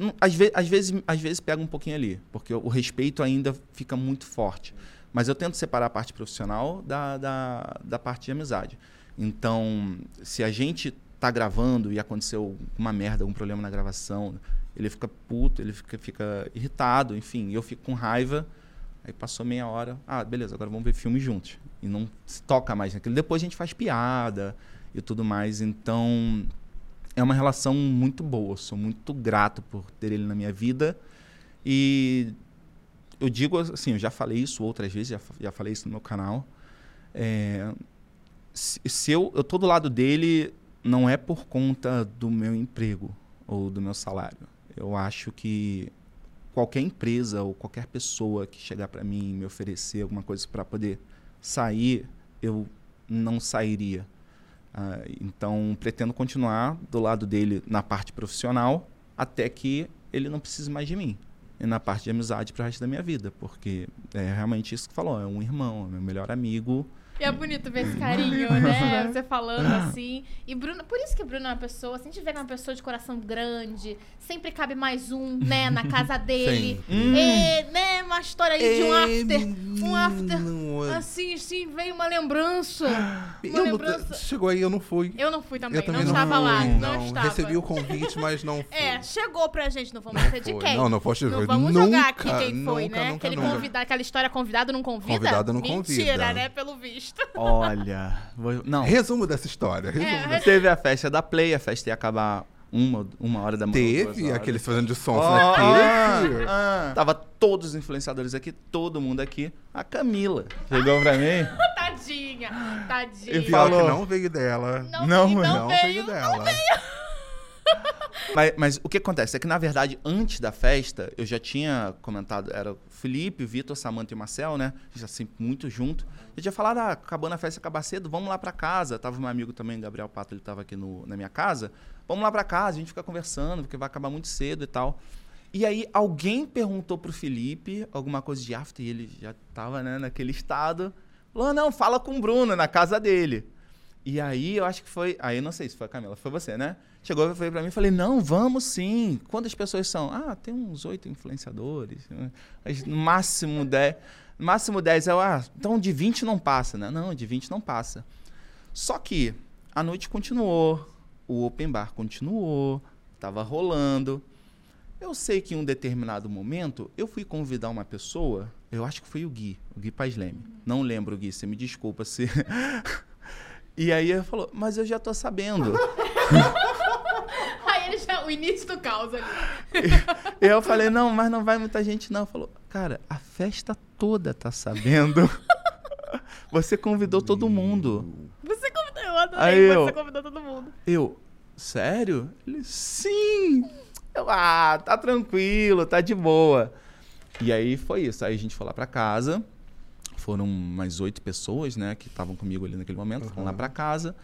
Hum, às, ve às vezes, às vezes pega um pouquinho ali, porque o respeito ainda fica muito forte. Mas eu tento separar a parte profissional da, da, da parte de amizade. Então, se a gente tá gravando e aconteceu uma merda, algum problema na gravação, ele fica puto, ele fica, fica irritado, enfim, eu fico com raiva. Aí passou meia hora, ah, beleza, agora vamos ver filme juntos. E não se toca mais naquilo. Depois a gente faz piada e tudo mais. Então, é uma relação muito boa. Sou muito grato por ter ele na minha vida. E eu digo assim, eu já falei isso outras vezes, já, já falei isso no meu canal. É, se, se eu, eu tô do lado dele, não é por conta do meu emprego ou do meu salário. Eu acho que qualquer empresa ou qualquer pessoa que chegar para mim e me oferecer alguma coisa para poder sair, eu não sairia. Ah, então, pretendo continuar do lado dele na parte profissional até que ele não precise mais de mim. E na parte de amizade para o resto da minha vida, porque é realmente isso que falou, é um irmão, é meu melhor amigo. E é bonito ver esse carinho, né? Você falando assim. E Bruno, por isso que Bruno é uma pessoa, assim, a gente vê que é uma pessoa de coração grande, sempre cabe mais um, né, na casa dele. Hum. E, né, uma história aí de um after. Um after. Assim, assim, veio uma lembrança. Uma eu não- lembrança. chegou aí, eu não fui. Eu não fui também, Eu também não, não, estava lá. Não, não. estava. Recebi o convite, mas não fui. É, chegou pra gente, não vamos dizer de quem. Não, não posso Não vamos nunca, jogar aqui quem foi, nunca, né? Nunca, Aquele nunca. convida- aquela história convidado não convida. Convidado não Mentira, convida. né? Pelo visto. Olha, vou- não. Resumo dessa história. Resumo É, dessa- Teve a festa da Play, a festa ia acabar uma, uma hora da manhã. Teve aqueles fazendo de som. Ó, né? ah, Teve. ah. Tava todos os influenciadores aqui, todo mundo aqui. A Camila chegou pra mim. Tadinha, tadinha. E pior Falou. que não veio dela. Não, Não, não, Não veio. veio dela. Mas, mas o que acontece é que, na verdade, antes da festa, eu já tinha comentado, era o Felipe, Vitor, Samanta e Marcel, né? Já sempre muito junto. Eu tinha falado, ah, acabando a festa, acabar cedo, vamos lá pra casa. Tava meu amigo também, Gabriel Pato, ele tava aqui no, na minha casa. Vamos lá pra casa, a gente fica conversando, porque vai acabar muito cedo e tal. E aí, alguém perguntou pro Felipe alguma coisa de after, e ele já tava, né, naquele estado. Falou, não, fala com o Bruno, na casa dele. E aí, eu acho que foi. Aí, não sei se foi a Camila, foi você, né? Chegou e foi pra mim e falei: não, vamos sim. Quantas pessoas são? Ah, tem uns oito influenciadores. Mas No máximo dez. No máximo dez. Eu, ah, então de 20 não passa, né? Não, de 20 não passa. Só que a noite continuou, o open bar continuou, tava rolando. Eu sei que em um determinado momento eu fui convidar uma pessoa, eu acho que foi o Gui, o Gui Paz Leme. Não lembro, Gui, você me desculpa se. e aí ele falou, mas eu já tô sabendo. Aí ele já, o início do caos ali. E eu falei, não, mas não vai muita gente não. Falou, cara, a festa toda tá sabendo. Você convidou todo mundo. Você convidou, eu adorei, Aí você eu- convidou todo mundo. Eu, sério? Ele, sim! Eu, ah, tá tranquilo, tá de boa. E aí foi isso. Aí a gente foi lá pra casa. Foram umas oito pessoas, né, que estavam comigo ali naquele momento. Foram lá Uhum. pra casa.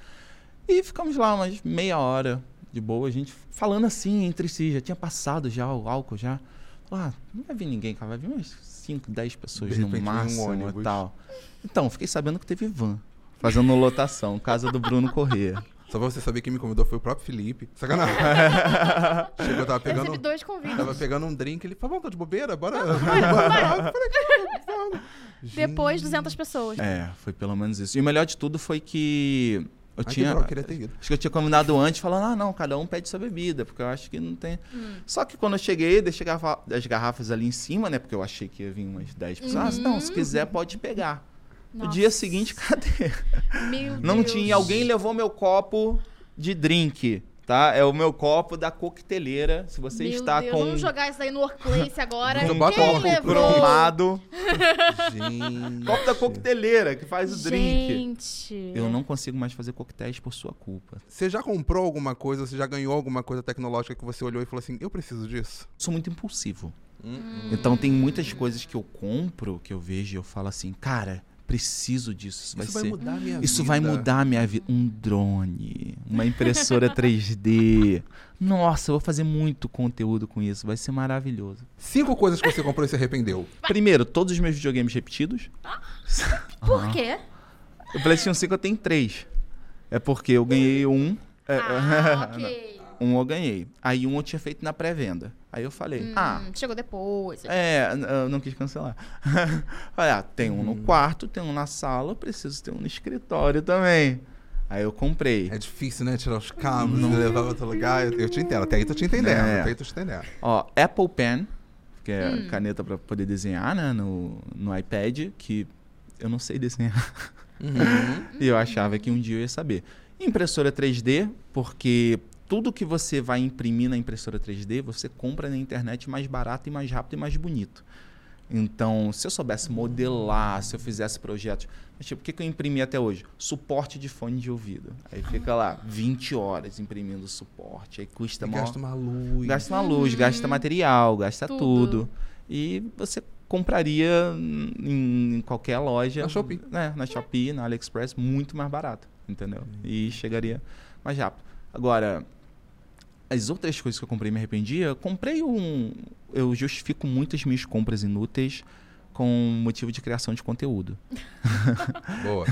E ficamos lá umas meia hora de boa, a gente falando assim entre si. Já tinha passado já o álcool já. Ah, não vai vir ninguém, cara. Vai vir umas 5, 10 pessoas De no um máximo ônibus. e tal. Então, fiquei sabendo que teve van. Fazendo lotação, casa do Bruno Corrêa. Só pra você saber quem me convidou foi o próprio Felipe. Sacanagem. Chegou, eu tava Eu pegando. recebi dois convites. Tava pegando um drink, ele falou, vamos, tá de bobeira? Bora. Eu. Depois, Gente. 200 pessoas. É, foi pelo menos isso. E o melhor de tudo foi que eu Ai, que tinha. droga, eu queria ter ido. Acho que eu tinha combinado antes, falando, ah, não, cada um pede sua bebida, porque eu acho que não tem. Hum. Só que quando eu cheguei, deixei as garrafas ali em cima, né? Porque eu achei que ia vir umas 10 pessoas. Ah, não, se quiser, pode pegar. No dia seguinte, cadê? Meu Não Deus. tinha. Alguém levou meu copo de drink, tá? É o meu copo da coqueteleira. Se você Meu está Deus, com Vamos jogar isso aí no workplace agora. Então um um copo levou? cromado, Gente. copo da coqueteleira que faz o drink. Gente. Eu não consigo mais fazer coquetéis por sua culpa. Você já comprou alguma coisa, você já ganhou alguma coisa tecnológica que você olhou e falou assim, eu preciso disso? Sou muito impulsivo. Hum. Então tem muitas coisas que eu compro, que eu vejo e eu falo assim, cara, preciso disso. Isso vai Isso vai ser. mudar a minha vida. Isso vai mudar a minha vida. Um drone, uma impressora 3D. Nossa, eu vou fazer muito conteúdo com isso. Vai ser maravilhoso. Cinco coisas que você comprou e se arrependeu. Primeiro, todos os meus videogames repetidos. Por quê? O PlayStation 5 eu tenho três. É porque eu ganhei um. é, Ah, ok. um eu ganhei. Aí um eu tinha feito na pré-venda. Aí eu falei, ah, Hum, Chegou depois. É, eu não quis cancelar. Olha, tem um no quarto, tem um na sala, eu preciso ter um no escritório também. Aí eu comprei. É difícil, né? Tirar os cabos e levar pra outro lugar. Eu te entendo. Até aí tô te entendendo. É. Até aí tô te entendendo. Ó, Apple Pen, que é caneta pra poder desenhar, né, no, no iPad, que eu não sei desenhar. Uhum. E eu achava que um dia eu ia saber. Impressora 3D, porque tudo que você vai imprimir na impressora 3D, você compra na internet mais barato e mais rápido e mais bonito. Então, se eu soubesse modelar, se eu fizesse projetos. Mas, tipo, o que, que eu imprimi até hoje? Suporte de fone de ouvido. Aí fica lá 20 horas imprimindo suporte. Aí custa E mó- gasta uma luz. Gasta uma luz, gasta material, gasta Tudo. tudo. E você compraria em, em qualquer loja. Na Shopee. né, na Shopee, na AliExpress, muito mais barato, entendeu? E chegaria mais rápido. Agora, as outras coisas que eu comprei me arrependia, comprei um... Eu justifico muitas minhas compras inúteis com motivo de criação de conteúdo. Boa.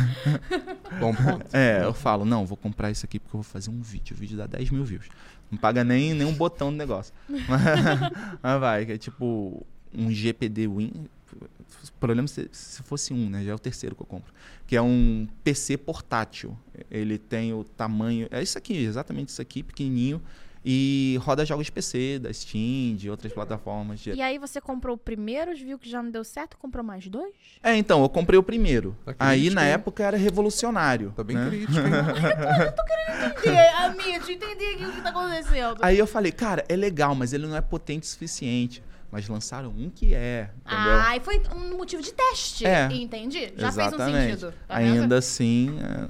Bom ponto. É, eu falo, não, vou comprar isso aqui porque eu vou fazer um vídeo. O vídeo dá 10 mil views. Não paga nem, nem um botão do negócio. Mas vai, que é tipo um GPD Win. O problema é se, se fosse um, né? Já é o terceiro que eu compro. Que é um PC portátil. Ele tem o tamanho. É isso aqui, exatamente isso aqui, pequenininho. E roda jogos de PC, da Steam, de outras plataformas. de- E aí você comprou o primeiro, viu que já não deu certo, comprou mais dois? É, então, eu comprei o primeiro. Tá Aí crítico, na hein? época era revolucionário. Tá bem né? crítico, hein? Entendi, amigo, deixa eu entender aqui o que tá acontecendo. Aí eu falei, cara, é legal, mas ele não é potente o suficiente. Mas lançaram um que é, entendeu? Ah, e foi um motivo de teste. É. Entendi. Já fez um Exatamente. sentido. Tá? Ainda assim, é,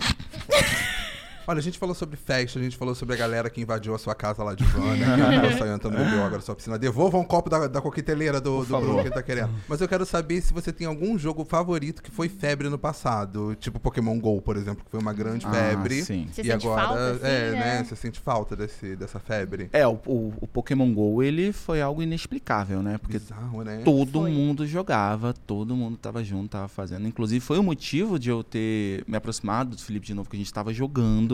Olha, a gente falou sobre festa, a gente falou sobre a galera que invadiu a sua casa lá de van, né? Que acabou saindo entrando no bebeu agora sua piscina. Devolva um copo da, da coqueteleira do, do favor. Bruno que ele tá querendo. Mas eu quero saber se você tem algum jogo favorito que foi febre no passado. Tipo Pokémon GO, por exemplo, que foi uma grande Ah, febre. sim. Você e sente agora, falta, assim, é, né? né? Você sente falta desse, dessa febre. É, o, o, o Pokémon GO, ele foi algo inexplicável, né? Porque Bizarro, né? todo Foi. mundo jogava, todo mundo tava junto, tava fazendo. Inclusive, foi o motivo de eu ter me aproximado do Felipe de novo, que a gente tava jogando.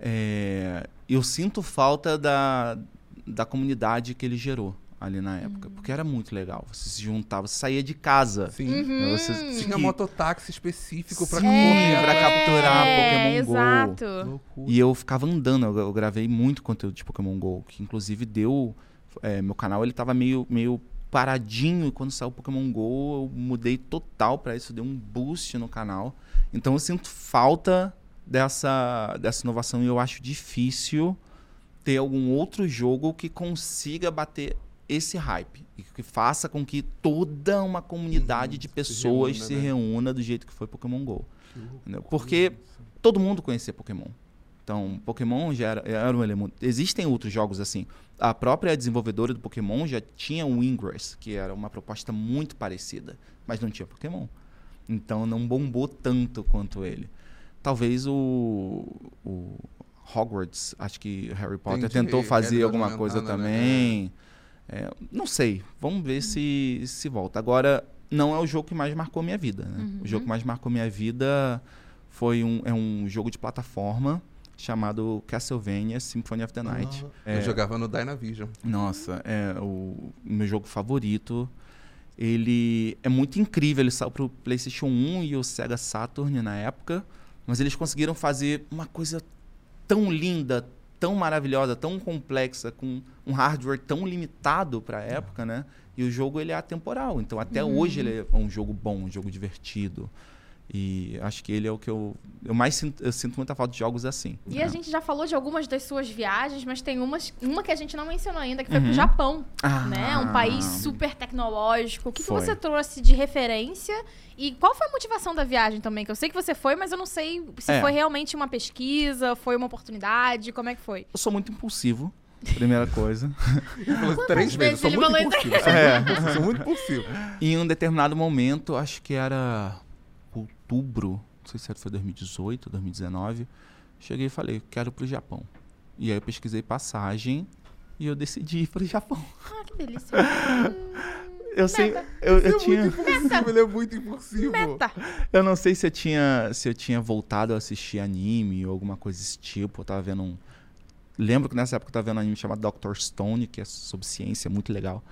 É, eu sinto falta da, da comunidade que ele gerou ali na época, porque era muito legal. Você se juntava, você saía de casa. Sim. Uhum. Você Tinha que- mototáxi específico pra Sim, correr. pra capturar é, Pokémon Go. Exato. Loucura. E eu ficava andando, eu, eu gravei muito conteúdo de Pokémon GO, que inclusive deu. é, meu canal ele tava meio, meio paradinho e quando saiu o Pokémon GO, eu mudei total pra isso, deu um boost no canal. Então eu sinto falta dessa, dessa inovação e eu acho difícil ter algum outro jogo que consiga bater esse hype e que faça com que toda uma comunidade Uhum, de se pessoas reúna, se né? reúna do jeito que foi Pokémon GO. Porque todo mundo conhecia Pokémon. Então, Pokémon já era, era um elemento. Existem outros jogos assim. A própria desenvolvedora do Pokémon já tinha o Ingress, que era uma proposta muito parecida, mas não tinha Pokémon. Então não bombou tanto quanto ele. Talvez o, o Hogwarts, acho que Harry Potter Entendi. tentou fazer Quero alguma coisa né? também. É, não sei. Vamos ver se, se volta. Agora, não é o jogo que mais marcou minha vida. Né? O jogo que mais marcou minha vida foi um, é um jogo de plataforma chamado Castlevania Symphony of the Night. Ah, Eu jogava no Dynavision. Nossa, é o meu jogo favorito. Ele é muito incrível. Ele saiu pro PlayStation 1 e o Sega Saturn na época. Mas eles conseguiram fazer uma coisa tão linda, tão maravilhosa, tão complexa, com um hardware tão limitado para a época, né? E o jogo ele é atemporal. Então até hoje ele é um jogo bom, um jogo divertido. E acho que ele é o que eu, eu mais sinto, eu sinto muita falta de jogos assim. E a gente já falou de algumas das suas viagens, mas tem umas, uma que a gente não mencionou ainda, que foi Uhum. pro Japão, Ah. né? Um país super tecnológico. O que, que você trouxe de referência? E qual foi a motivação da viagem também? Que eu sei que você foi, mas eu não sei se É. foi realmente uma pesquisa, foi uma oportunidade, como é que foi? Eu sou muito impulsivo, primeira coisa. Ele falou isso três vezes. Sou ele muito impulsivo. É. Sou muito impulsivo. Em um determinado momento, acho que era outubro, não sei se foi 2018, 2019, cheguei e falei, quero ir pro Japão. E aí eu pesquisei passagem e eu decidi ir pro Japão. Ah, que delícia. Eu sei, eu, eu é tinha, muito ele é muito impulsivo. Meta. eu não sei se eu tinha, se eu tinha voltado a assistir anime ou alguma coisa desse tipo. Eu tava vendo um, lembro que nessa época eu tava vendo um anime chamado Dr. Stone, que é sobre ciência, muito legal.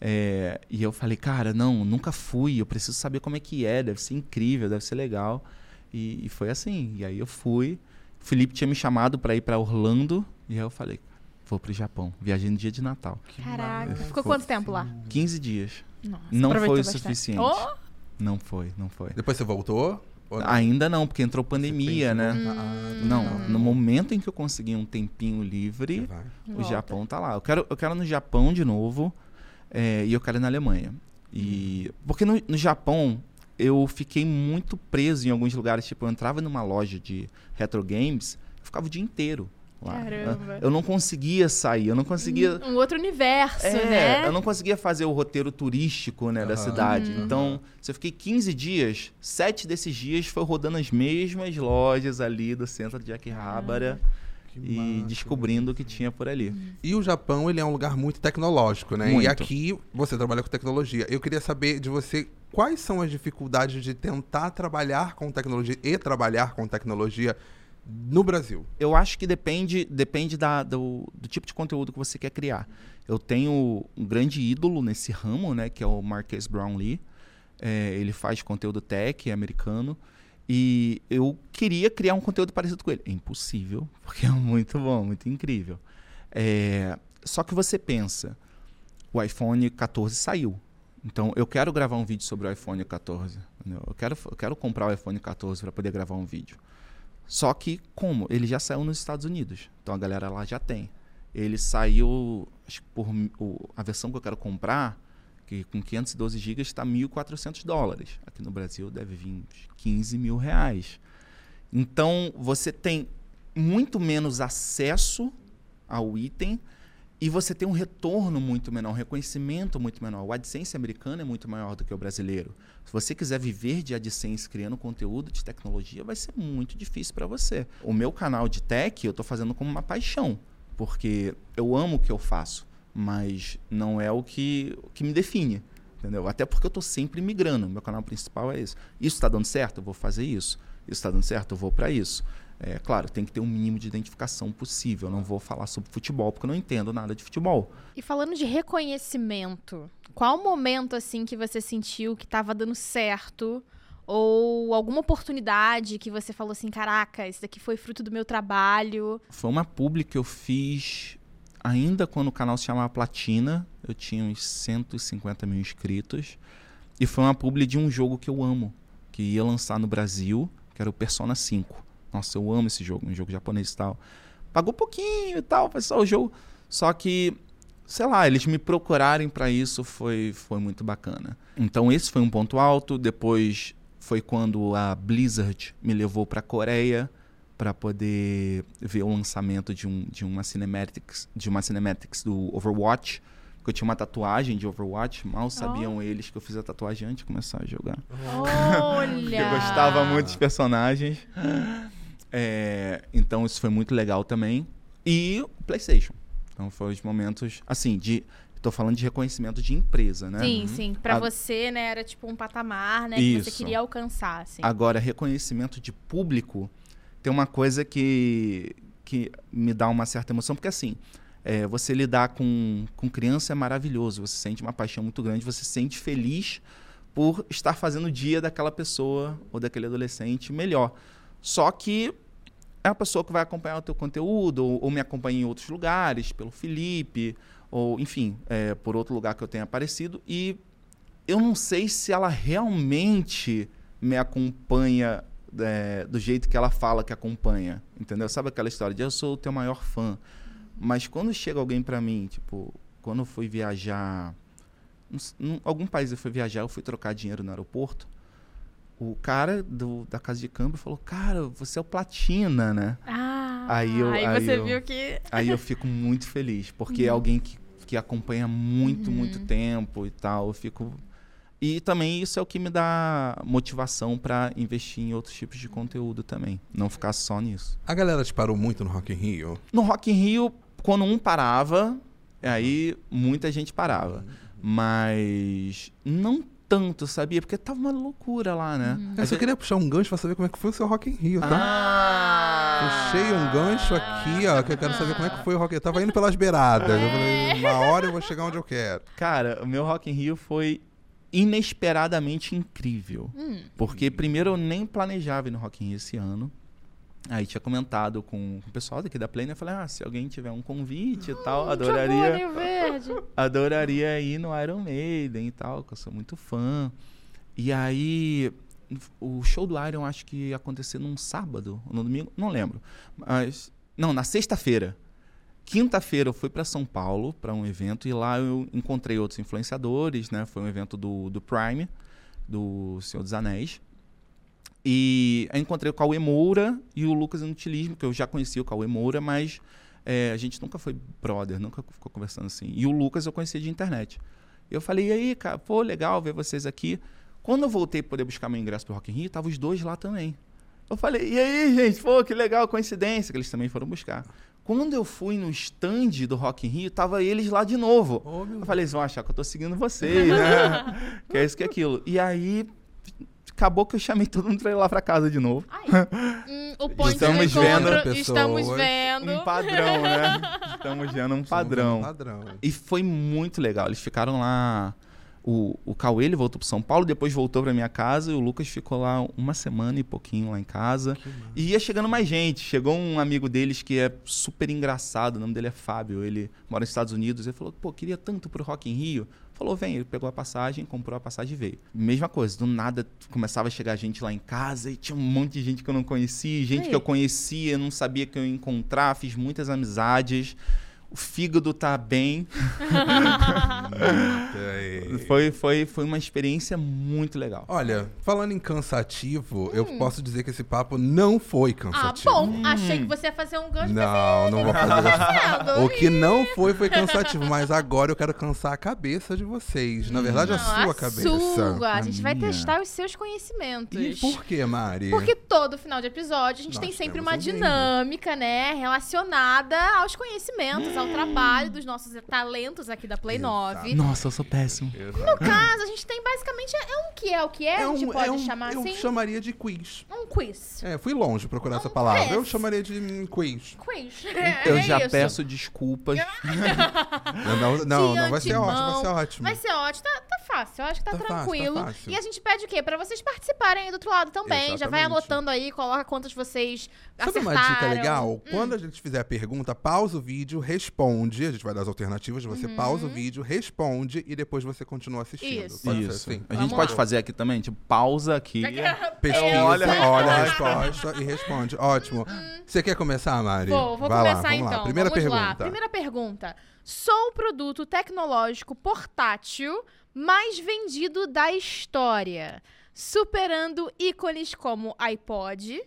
É, e eu falei, cara, não, nunca fui, eu preciso saber como é que é, deve ser incrível, deve ser legal. E, e foi assim. E aí eu fui. O Felipe tinha me chamado para ir para Orlando, e aí eu falei, vou pro Japão, viajei no dia de Natal. Caraca. maravilha. Ficou quanto tempo lá? 15 dias. Nossa, Não foi o bastante. suficiente. Oh! Não foi, não foi. Depois você voltou? Ou não? Ainda não, porque entrou pandemia, né? voltar? Ah, Não, legal. no momento em que eu consegui um tempinho livre, o Volta. Japão tá lá. Eu quero, eu quero no Japão de novo é, e eu quero ir na Alemanha. E porque no, no Japão eu fiquei muito preso em alguns lugares. Tipo, eu entrava numa loja de retro games, eu ficava o dia inteiro lá. Caramba. Eu não conseguia sair, eu não conseguia. Um outro universo, É, né? eu não conseguia fazer o roteiro turístico né, da Aham, cidade. Uhum. Então, se eu fiquei 15 dias, sete desses dias foi rodando as mesmas lojas ali do centro de Akihabara Que e massa. descobrindo o que tinha por ali. E o Japão, ele é um lugar muito tecnológico, né? Muito. E aqui você trabalha com tecnologia. Eu queria saber de você quais são as dificuldades de tentar trabalhar com tecnologia e trabalhar com tecnologia no Brasil. Eu acho que depende, depende da- do, do tipo de conteúdo que você quer criar. Eu tenho um grande ídolo nesse ramo, né, que é o Marques Brownlee. É, ele faz conteúdo tech, é americano. E eu queria criar um conteúdo parecido com ele. É impossível, porque é muito bom, muito incrível. É, só que você pensa, o iPhone 14 saiu. Então eu quero gravar um vídeo sobre o iPhone 14. entendeu? Eu quero, eu quero comprar o iPhone 14 para poder gravar um vídeo. Só que como? Ele já saiu nos Estados Unidos. Então a galera lá já tem. Ele saiu, acho que por a versão que eu quero comprar, que com 512 GB está 1.400 dólares. Aqui no Brasil deve vir uns 15 mil reais. Então você tem muito menos acesso ao item e você tem um retorno muito menor, um reconhecimento muito menor. O AdSense americano é muito maior do que o brasileiro. Se você quiser viver de AdSense criando conteúdo de tecnologia, vai ser muito difícil para você. O meu canal de tech eu estou fazendo como uma paixão, porque eu amo o que eu faço, mas não é o que, o que me define. Entendeu? Até porque eu estou sempre migrando. Meu canal principal é esse. Isso está dando certo? Eu vou fazer isso. Isso está dando certo? Eu vou para isso. É claro, tem que ter um mínimo de identificação possível. Eu não vou falar sobre futebol porque eu não entendo nada de futebol. E falando de reconhecimento, qual o momento assim que você sentiu que tava dando certo? Ou alguma oportunidade que você falou assim, caraca, isso daqui foi fruto do meu trabalho. Foi uma publi que eu fiz ainda quando o canal se chamava Platina. Eu tinha uns 150 mil inscritos. E foi uma publi de um jogo que eu amo, que ia lançar no Brasil, que era o Persona 5. Nossa, eu amo esse jogo, um jogo japonês e tal. Pagou pouquinho e tal, foi só o jogo. Só que, sei lá, eles me procurarem para isso foi, foi muito bacana. Então esse foi um ponto alto. Depois foi quando a Blizzard me levou para Coreia para poder ver o lançamento de, um, de uma cinematics de uma cinematics do Overwatch eu tinha uma tatuagem de Overwatch mal sabiam eles que eu fiz a tatuagem antes de começar a jogar Olha! eu gostava muito dos personagens É, então isso foi muito legal também e o PlayStation então foi os momentos assim de Tô falando de reconhecimento de empresa, né? Sim, sim. Pra A- você, né, era tipo um patamar, né, que você Isso. queria alcançar, assim. Agora, reconhecimento de público tem uma coisa que, que me dá uma certa emoção, porque assim, é, você lidar com, com criança é maravilhoso, você sente uma paixão muito grande, você se sente feliz por estar fazendo o dia daquela pessoa ou daquele adolescente melhor. Só que é uma pessoa que vai acompanhar o teu conteúdo, ou, ou me acompanha em outros lugares, pelo Felipe, ou enfim, é, por outro lugar que eu tenha aparecido, e eu não sei se ela realmente me acompanha é, do jeito que ela fala que acompanha, entendeu? Sabe aquela história de eu sou o teu maior fã, mas quando chega alguém pra mim, tipo, quando eu fui viajar, num- algum país eu fui viajar, eu fui trocar dinheiro no aeroporto, o cara do, da casa de câmbio falou, cara, você é o Platina, né? Ah, Aí eu- aí aí você eu- viu que... Aí eu fico muito feliz, porque é alguém que, que acompanha muito, muito tempo e tal. Eu fico. E também isso é o que me dá motivação pra investir em outros tipos de conteúdo também. Não ficar só nisso. A galera te parou muito no Rock in Rio? No Rock in Rio, quando um parava, aí muita gente parava. Mas não tanto, sabia? Porque tava uma loucura lá, né? Eu só queria puxar um gancho pra saber como é que foi o seu Rock in Rio, tá? Ah! Puxei um gancho aqui, ó, que eu quero saber como é que foi o Rock in Rio. Eu tava indo pelas beiradas. Eu falei, uma hora eu vou chegar onde eu quero. Cara, o meu Rock in Rio foi inesperadamente incrível. Hum. Porque primeiro eu nem planejava ir no Rock in Rio esse ano. Aí tinha comentado com o pessoal daqui da Play, né? Eu falei, ah, se alguém tiver um convite e tal, Jogou adoraria, adoraria ir no Iron Maiden e tal, que eu sou muito fã. E aí, o show do Iron acho que ia acontecer num sábado, ou no domingo, não lembro. Mas, não, na sexta-feira. Quinta-feira eu fui para São Paulo para um evento e lá eu encontrei outros influenciadores, né? Foi um evento do, do Prime, do Senhor dos Anéis. E aí encontrei o Cauê Moura e o Lucas Inutilismo, que eu já conhecia o Cauê Moura, mas é, a gente nunca foi brother, nunca ficou conversando assim. E o Lucas eu conhecia de internet. Eu falei, e aí, cara, pô, legal ver vocês aqui. Quando eu voltei para poder buscar meu ingresso pro Rock in Rio, tava os dois lá também. Eu falei, e aí, gente, pô, que legal, coincidência, que eles também foram buscar. Quando eu fui no stand do Rock in Rio, tava eles lá de novo. Meu Eu falei, eles vão achar que eu tô seguindo vocês, né? que é isso que é aquilo. E aí, acabou que eu chamei todo mundo pra ir lá pra casa de novo. Hum, o ponto Estamos de encontro, vendo pessoas. estamos vendo. Um padrão, né? Estamos vendo um padrão. Padrão. E foi muito legal. Eles ficaram lá. O, o Cauê ele voltou para São Paulo, depois voltou para minha casa e o Lucas ficou lá uma semana e pouquinho lá em casa. E ia chegando mais gente. Chegou um amigo deles que é super engraçado, o nome dele é Fábio. Ele mora nos Estados Unidos. Ele falou: pô, queria tanto pro Rock in Rio. Falou: vem. Ele pegou a passagem, comprou a passagem e veio. Mesma coisa, do nada começava a chegar gente lá em casa e tinha um monte de gente que eu não conhecia, gente Aí. que eu conhecia, não sabia que eu ia encontrar, fiz muitas amizades. O fígado tá bem. Foi, foi, foi uma experiência muito legal. Olha, falando em cansativo, eu posso dizer que esse papo não foi Ah, cansativo. bom. Achei que você ia fazer um gancho Não, não vou fazer. O que não foi, foi cansativo. Mas agora eu quero cansar a cabeça de vocês. Na verdade, a Não, sua cabeça. Sua. A gente vai testar os seus conhecimentos. E por que, Mari? Porque todo final de episódio a gente Nós tem sempre uma um dinâmica, né? Relacionada aos conhecimentos, ao trabalho dos nossos talentos aqui da Play Exato. 9. Nossa, eu sou péssimo. No caso, a gente tem basicamente. É um que é o que é, a gente pode é um- chamar eu assim? chamaria de quiz. Um quiz. É, fui longe procurar essa palavra. Eu quiz. chamaria de hum, quiz. Quiz. Eu é já isso. peço desculpas. Não, não, não, De não, vai ser antemão. ótimo, vai ser ótimo. Vai ser ótimo, tá, tá fácil, eu acho que tá, Tá fácil, tá tranquilo. fácil. E a gente pede o quê? Pra vocês participarem aí do outro lado também. Já vai Exatamente. anotando aí, coloca quantas vocês Sabe acertaram. uma dica legal? Quando a gente fizer a pergunta, pausa o vídeo, responde. A gente vai dar as alternativas. Você pausa o vídeo, responde e depois você continua assistindo. Uhum. Isso. Pode Isso. assim? A gente Vamos pode lá. fazer aqui também, tipo, pausa aqui. Pesquisa, É, olha, olha a a resposta e responde. Ótimo. Você quer começar, Mari? Vou, vou Vai lá, começar vamos lá. então. Primeira Vamos pergunta. lá. Primeira pergunta. Sou o produto tecnológico portátil mais vendido da história, superando ícones como iPod,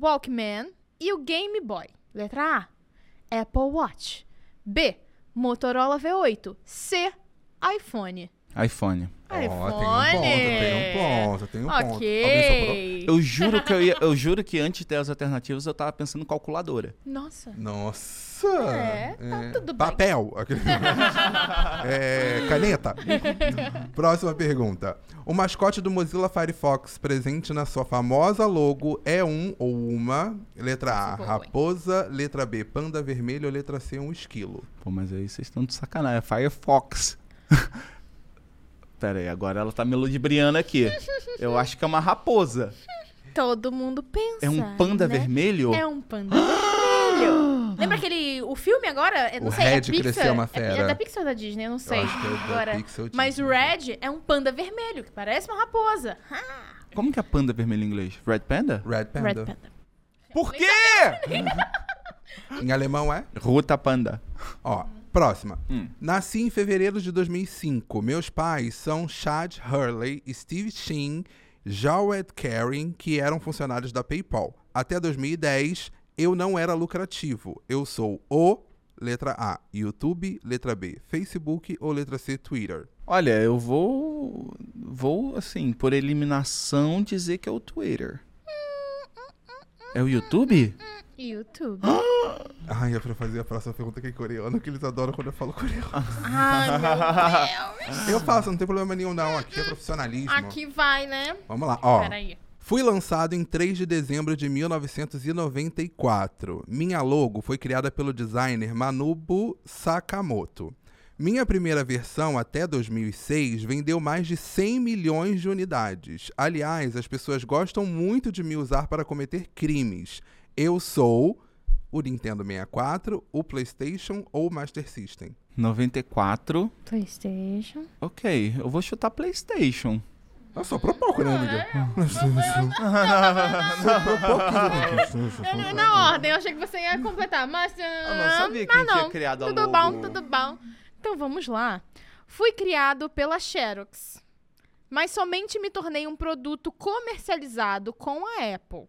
Walkman e o Game Boy? Letra A, Apple Watch. B, Motorola V8. C, iPhone. iPhone. Ó, tem um ponto, iPhone. tem um ponto, tem um ponto. Ok. Eu juro que eu ia, eu juro que antes de ter as alternativas eu tava pensando em calculadora. Nossa. soprou. Nossa. É, tá tudo bem. Papel. É, caneta. Próxima pergunta. O mascote do Mozilla Firefox presente na sua famosa logo é um ou uma, letra A, raposa, letra B, panda vermelho ou letra C, um esquilo. Pô, mas aí vocês estão de sacanagem. É Firefox. Pera aí, agora ela tá me ludibriando aqui. Eu acho que é uma raposa. Todo mundo pensa. É um panda né? vermelho? É um panda vermelho. Lembra aquele. O filme agora? Eu não O sei, é Red Pixar? cresceu uma É- fera. É, da Pixar ou da Disney? Eu não sei. Eu acho que é da agora. Pixar Mas o. Red é um panda vermelho, que parece uma raposa. Como que é panda vermelho em inglês? Red Panda? Red Panda. Red panda. Por quê? Em alemão é? Ruta Panda. Ó, próxima. Hum. Nasci em fevereiro de 2005. Meus pais são Chad Hurley, Steve Sheen, Jawed Karen, que eram funcionários da PayPal. Até 2010, eu não era lucrativo. Eu sou o letra A, YouTube, letra B, Facebook ou letra C, Twitter. Olha, eu vou. Vou, assim, por eliminação, dizer que é o Twitter. É o YouTube? YouTube. Ai, é pra fazer a próxima pergunta que é coreano, que eles adoram quando eu falo coreano. Ai, meu Deus. Eu faço, não tem problema nenhum não. Aqui é profissionalismo. Aqui vai, né? Vamos lá, ó. Peraí. Fui lançado em 3 de dezembro de 1994. Minha logo foi criada pelo designer Manubu Sakamoto. Minha primeira versão, até 2006, vendeu mais de 100 milhões de unidades. Aliás, as pessoas gostam muito de me usar para cometer crimes. Eu sou o Nintendo 64, o PlayStation ou o Master System. 94. PlayStation. Ok, eu vou chutar PlayStation. Ah, soprou pouco, né, amiga? Eu- Na ordem, eu achei que você ia completar, mas. Eu não sabia que ah, a gente tinha criado a Tudo logo. bom, tudo bom. Então vamos lá. Fui criado pela Xerox, mas somente me tornei um produto comercializado com a Apple.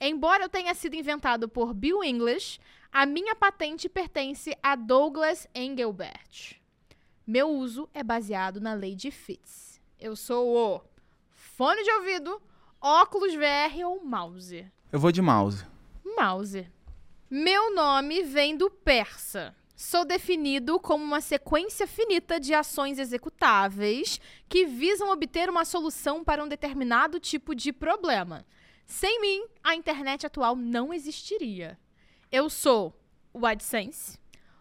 Embora eu tenha sido inventado por Bill English, a minha patente pertence a Douglas Engelbert. Meu uso é baseado na lei de Fitts. Eu sou o fone de ouvido, óculos VR ou mouse. Eu vou de mouse. Mouse. Meu nome vem do persa. Sou definido como uma sequência finita de ações executáveis que visam obter uma solução para um determinado tipo de problema. Sem mim, a internet atual não existiria. Eu sou o AdSense,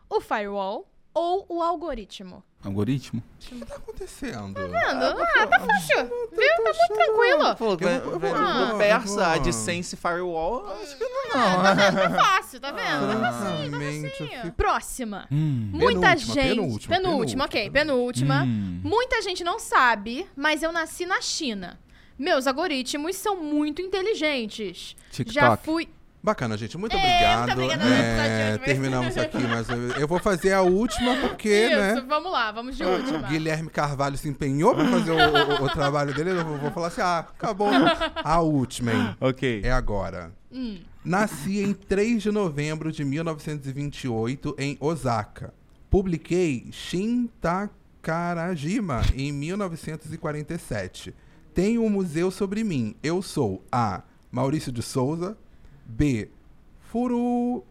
o firewall ou o algoritmo. Algoritmo? O que tá acontecendo? Vendo? Ah, tá fácil. Viu? Tá muito tranquilo. Pô, eu vou- Ah. do Persa, Ah. AdSense Firewall, acho que não. Tá fácil, tá vendo? Francamente, eu fico... Próxima. Hum. Muita Penúltima, gente. penúltima, penúltima, penúltima. ok, penúltima. Hum. Muita gente não sabe, mas eu nasci na China. Meus algoritmos são muito inteligentes. TikTok. Já fui. Bacana, gente. Muito É, obrigado. muito obrigada É, mas- terminamos aqui, mas eu, eu vou fazer a última porque, Isso, né? vamos lá, vamos de última. Guilherme Carvalho se empenhou pra fazer o, o- o trabalho dele. Eu vou, vou falar assim: ah, acabou a última, hein? Ok. É agora. Hum. Nasci em 3 de novembro de 1928 em Osaka. Publiquei Shin Takarajima em 1947. Tenho um museu sobre mim. Eu sou A. Maurício de Souza. B. Furu.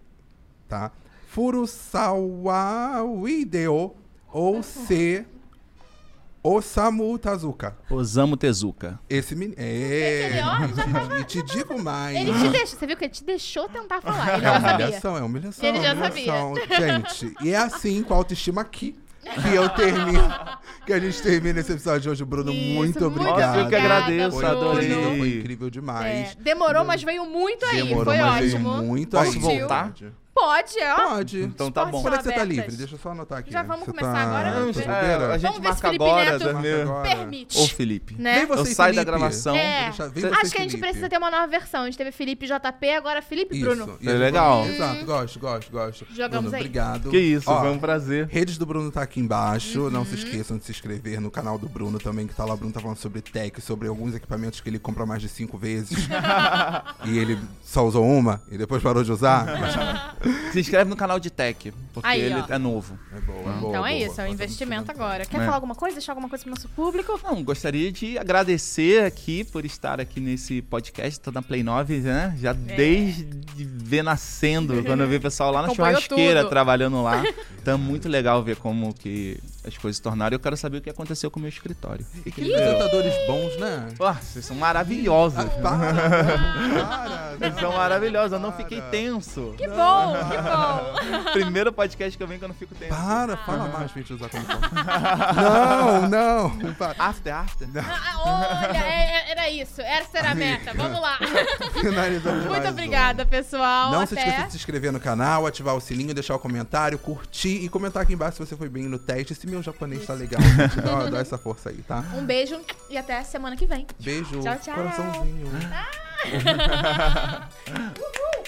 Tá? Furusawa Ideo. Ou C. Osamu Tazuka. Osamu Tezuka. Esse menino. É. ó, já tava- E te digo mais. Ele te deixou, você viu que ele te deixou tentar falar. Ele É já sabia. humilhação, é humilhação. Ele já humilhação. Gente, e é assim com a autoestima aqui que eu termino. Que a gente termina esse episódio de hoje. Bruno, Isso, muito obrigado. Nossa, eu que agradeço, Foi adorei. incrível, foi incrível demais. É, demorou, mas veio muito aí. Demorou, Foi mas veio ótimo. muito Posso aí. voltar? Pode, ó. Pode. Então tá bom. Quando é que você tá abertas. livre? Deixa eu só anotar aqui. Já vamos Você começar tá... agora? tá bobeira? É, a gente Vamos ver se marca Felipe agora. Neto Marca meu- agora. Permite. Ô, Felipe. Né? Vem você Eu saio da Felipe. gravação. É. Deixa- vem Cê- você, Acho que a gente Felipe. precisa ter uma nova versão. A gente teve Felipe JP, agora Felipe Isso. Bruno. Aí, legal. Exato, gosto, gosto, gosto. Jogamos Bruno, aí. obrigado. Que isso, Ó, foi um prazer. Redes do Bruno tá aqui embaixo. Não Uhum. se esqueçam de se inscrever no canal do Bruno também, que tá lá. O Bruno tá falando sobre tech, sobre alguns equipamentos que ele compra mais de cinco vezes. e ele só usou uma e depois parou de usar. Mas Se inscreve no canal de Tech, porque Aí, ele ó. é novo. é boa, é boa. Então é boa. isso, é um investimento agora. Quer É. falar alguma coisa? Deixar alguma coisa pro nosso público? Não, gostaria de agradecer aqui por estar aqui nesse podcast. Tô na Play 9, né? Já desde ver nascendo, quando eu vi o pessoal lá na Acompanhou churrasqueira tudo. trabalhando lá. Então é muito legal ver como que as coisas se tornaram. Eu quero saber o que aconteceu com o meu escritório. E que apresentadores bons, né? Ah, vocês são maravilhosos. Ah, para, para, Vocês são maravilhosos. Eu não fiquei tenso. Que bom, que bom. Primeiro podcast que eu venho que eu não fico tenso. Para, fala mais pra gente usar como. Não, não. Para. After, after. Ah, olha, é- é- era isso. Essa era a meta. Vamos lá. Finalizamos Muito um. obrigada, pessoal. Não se Até. esqueça de se inscrever no canal, ativar o sininho, deixar o comentário, curtir e comentar aqui embaixo se você foi bem no teste. Se meu japonês tá legal, gente, dá, dá essa força aí, tá? Um beijo e até semana que vem. Beijo, Tchau, tchau. coraçãozinho. Uhul.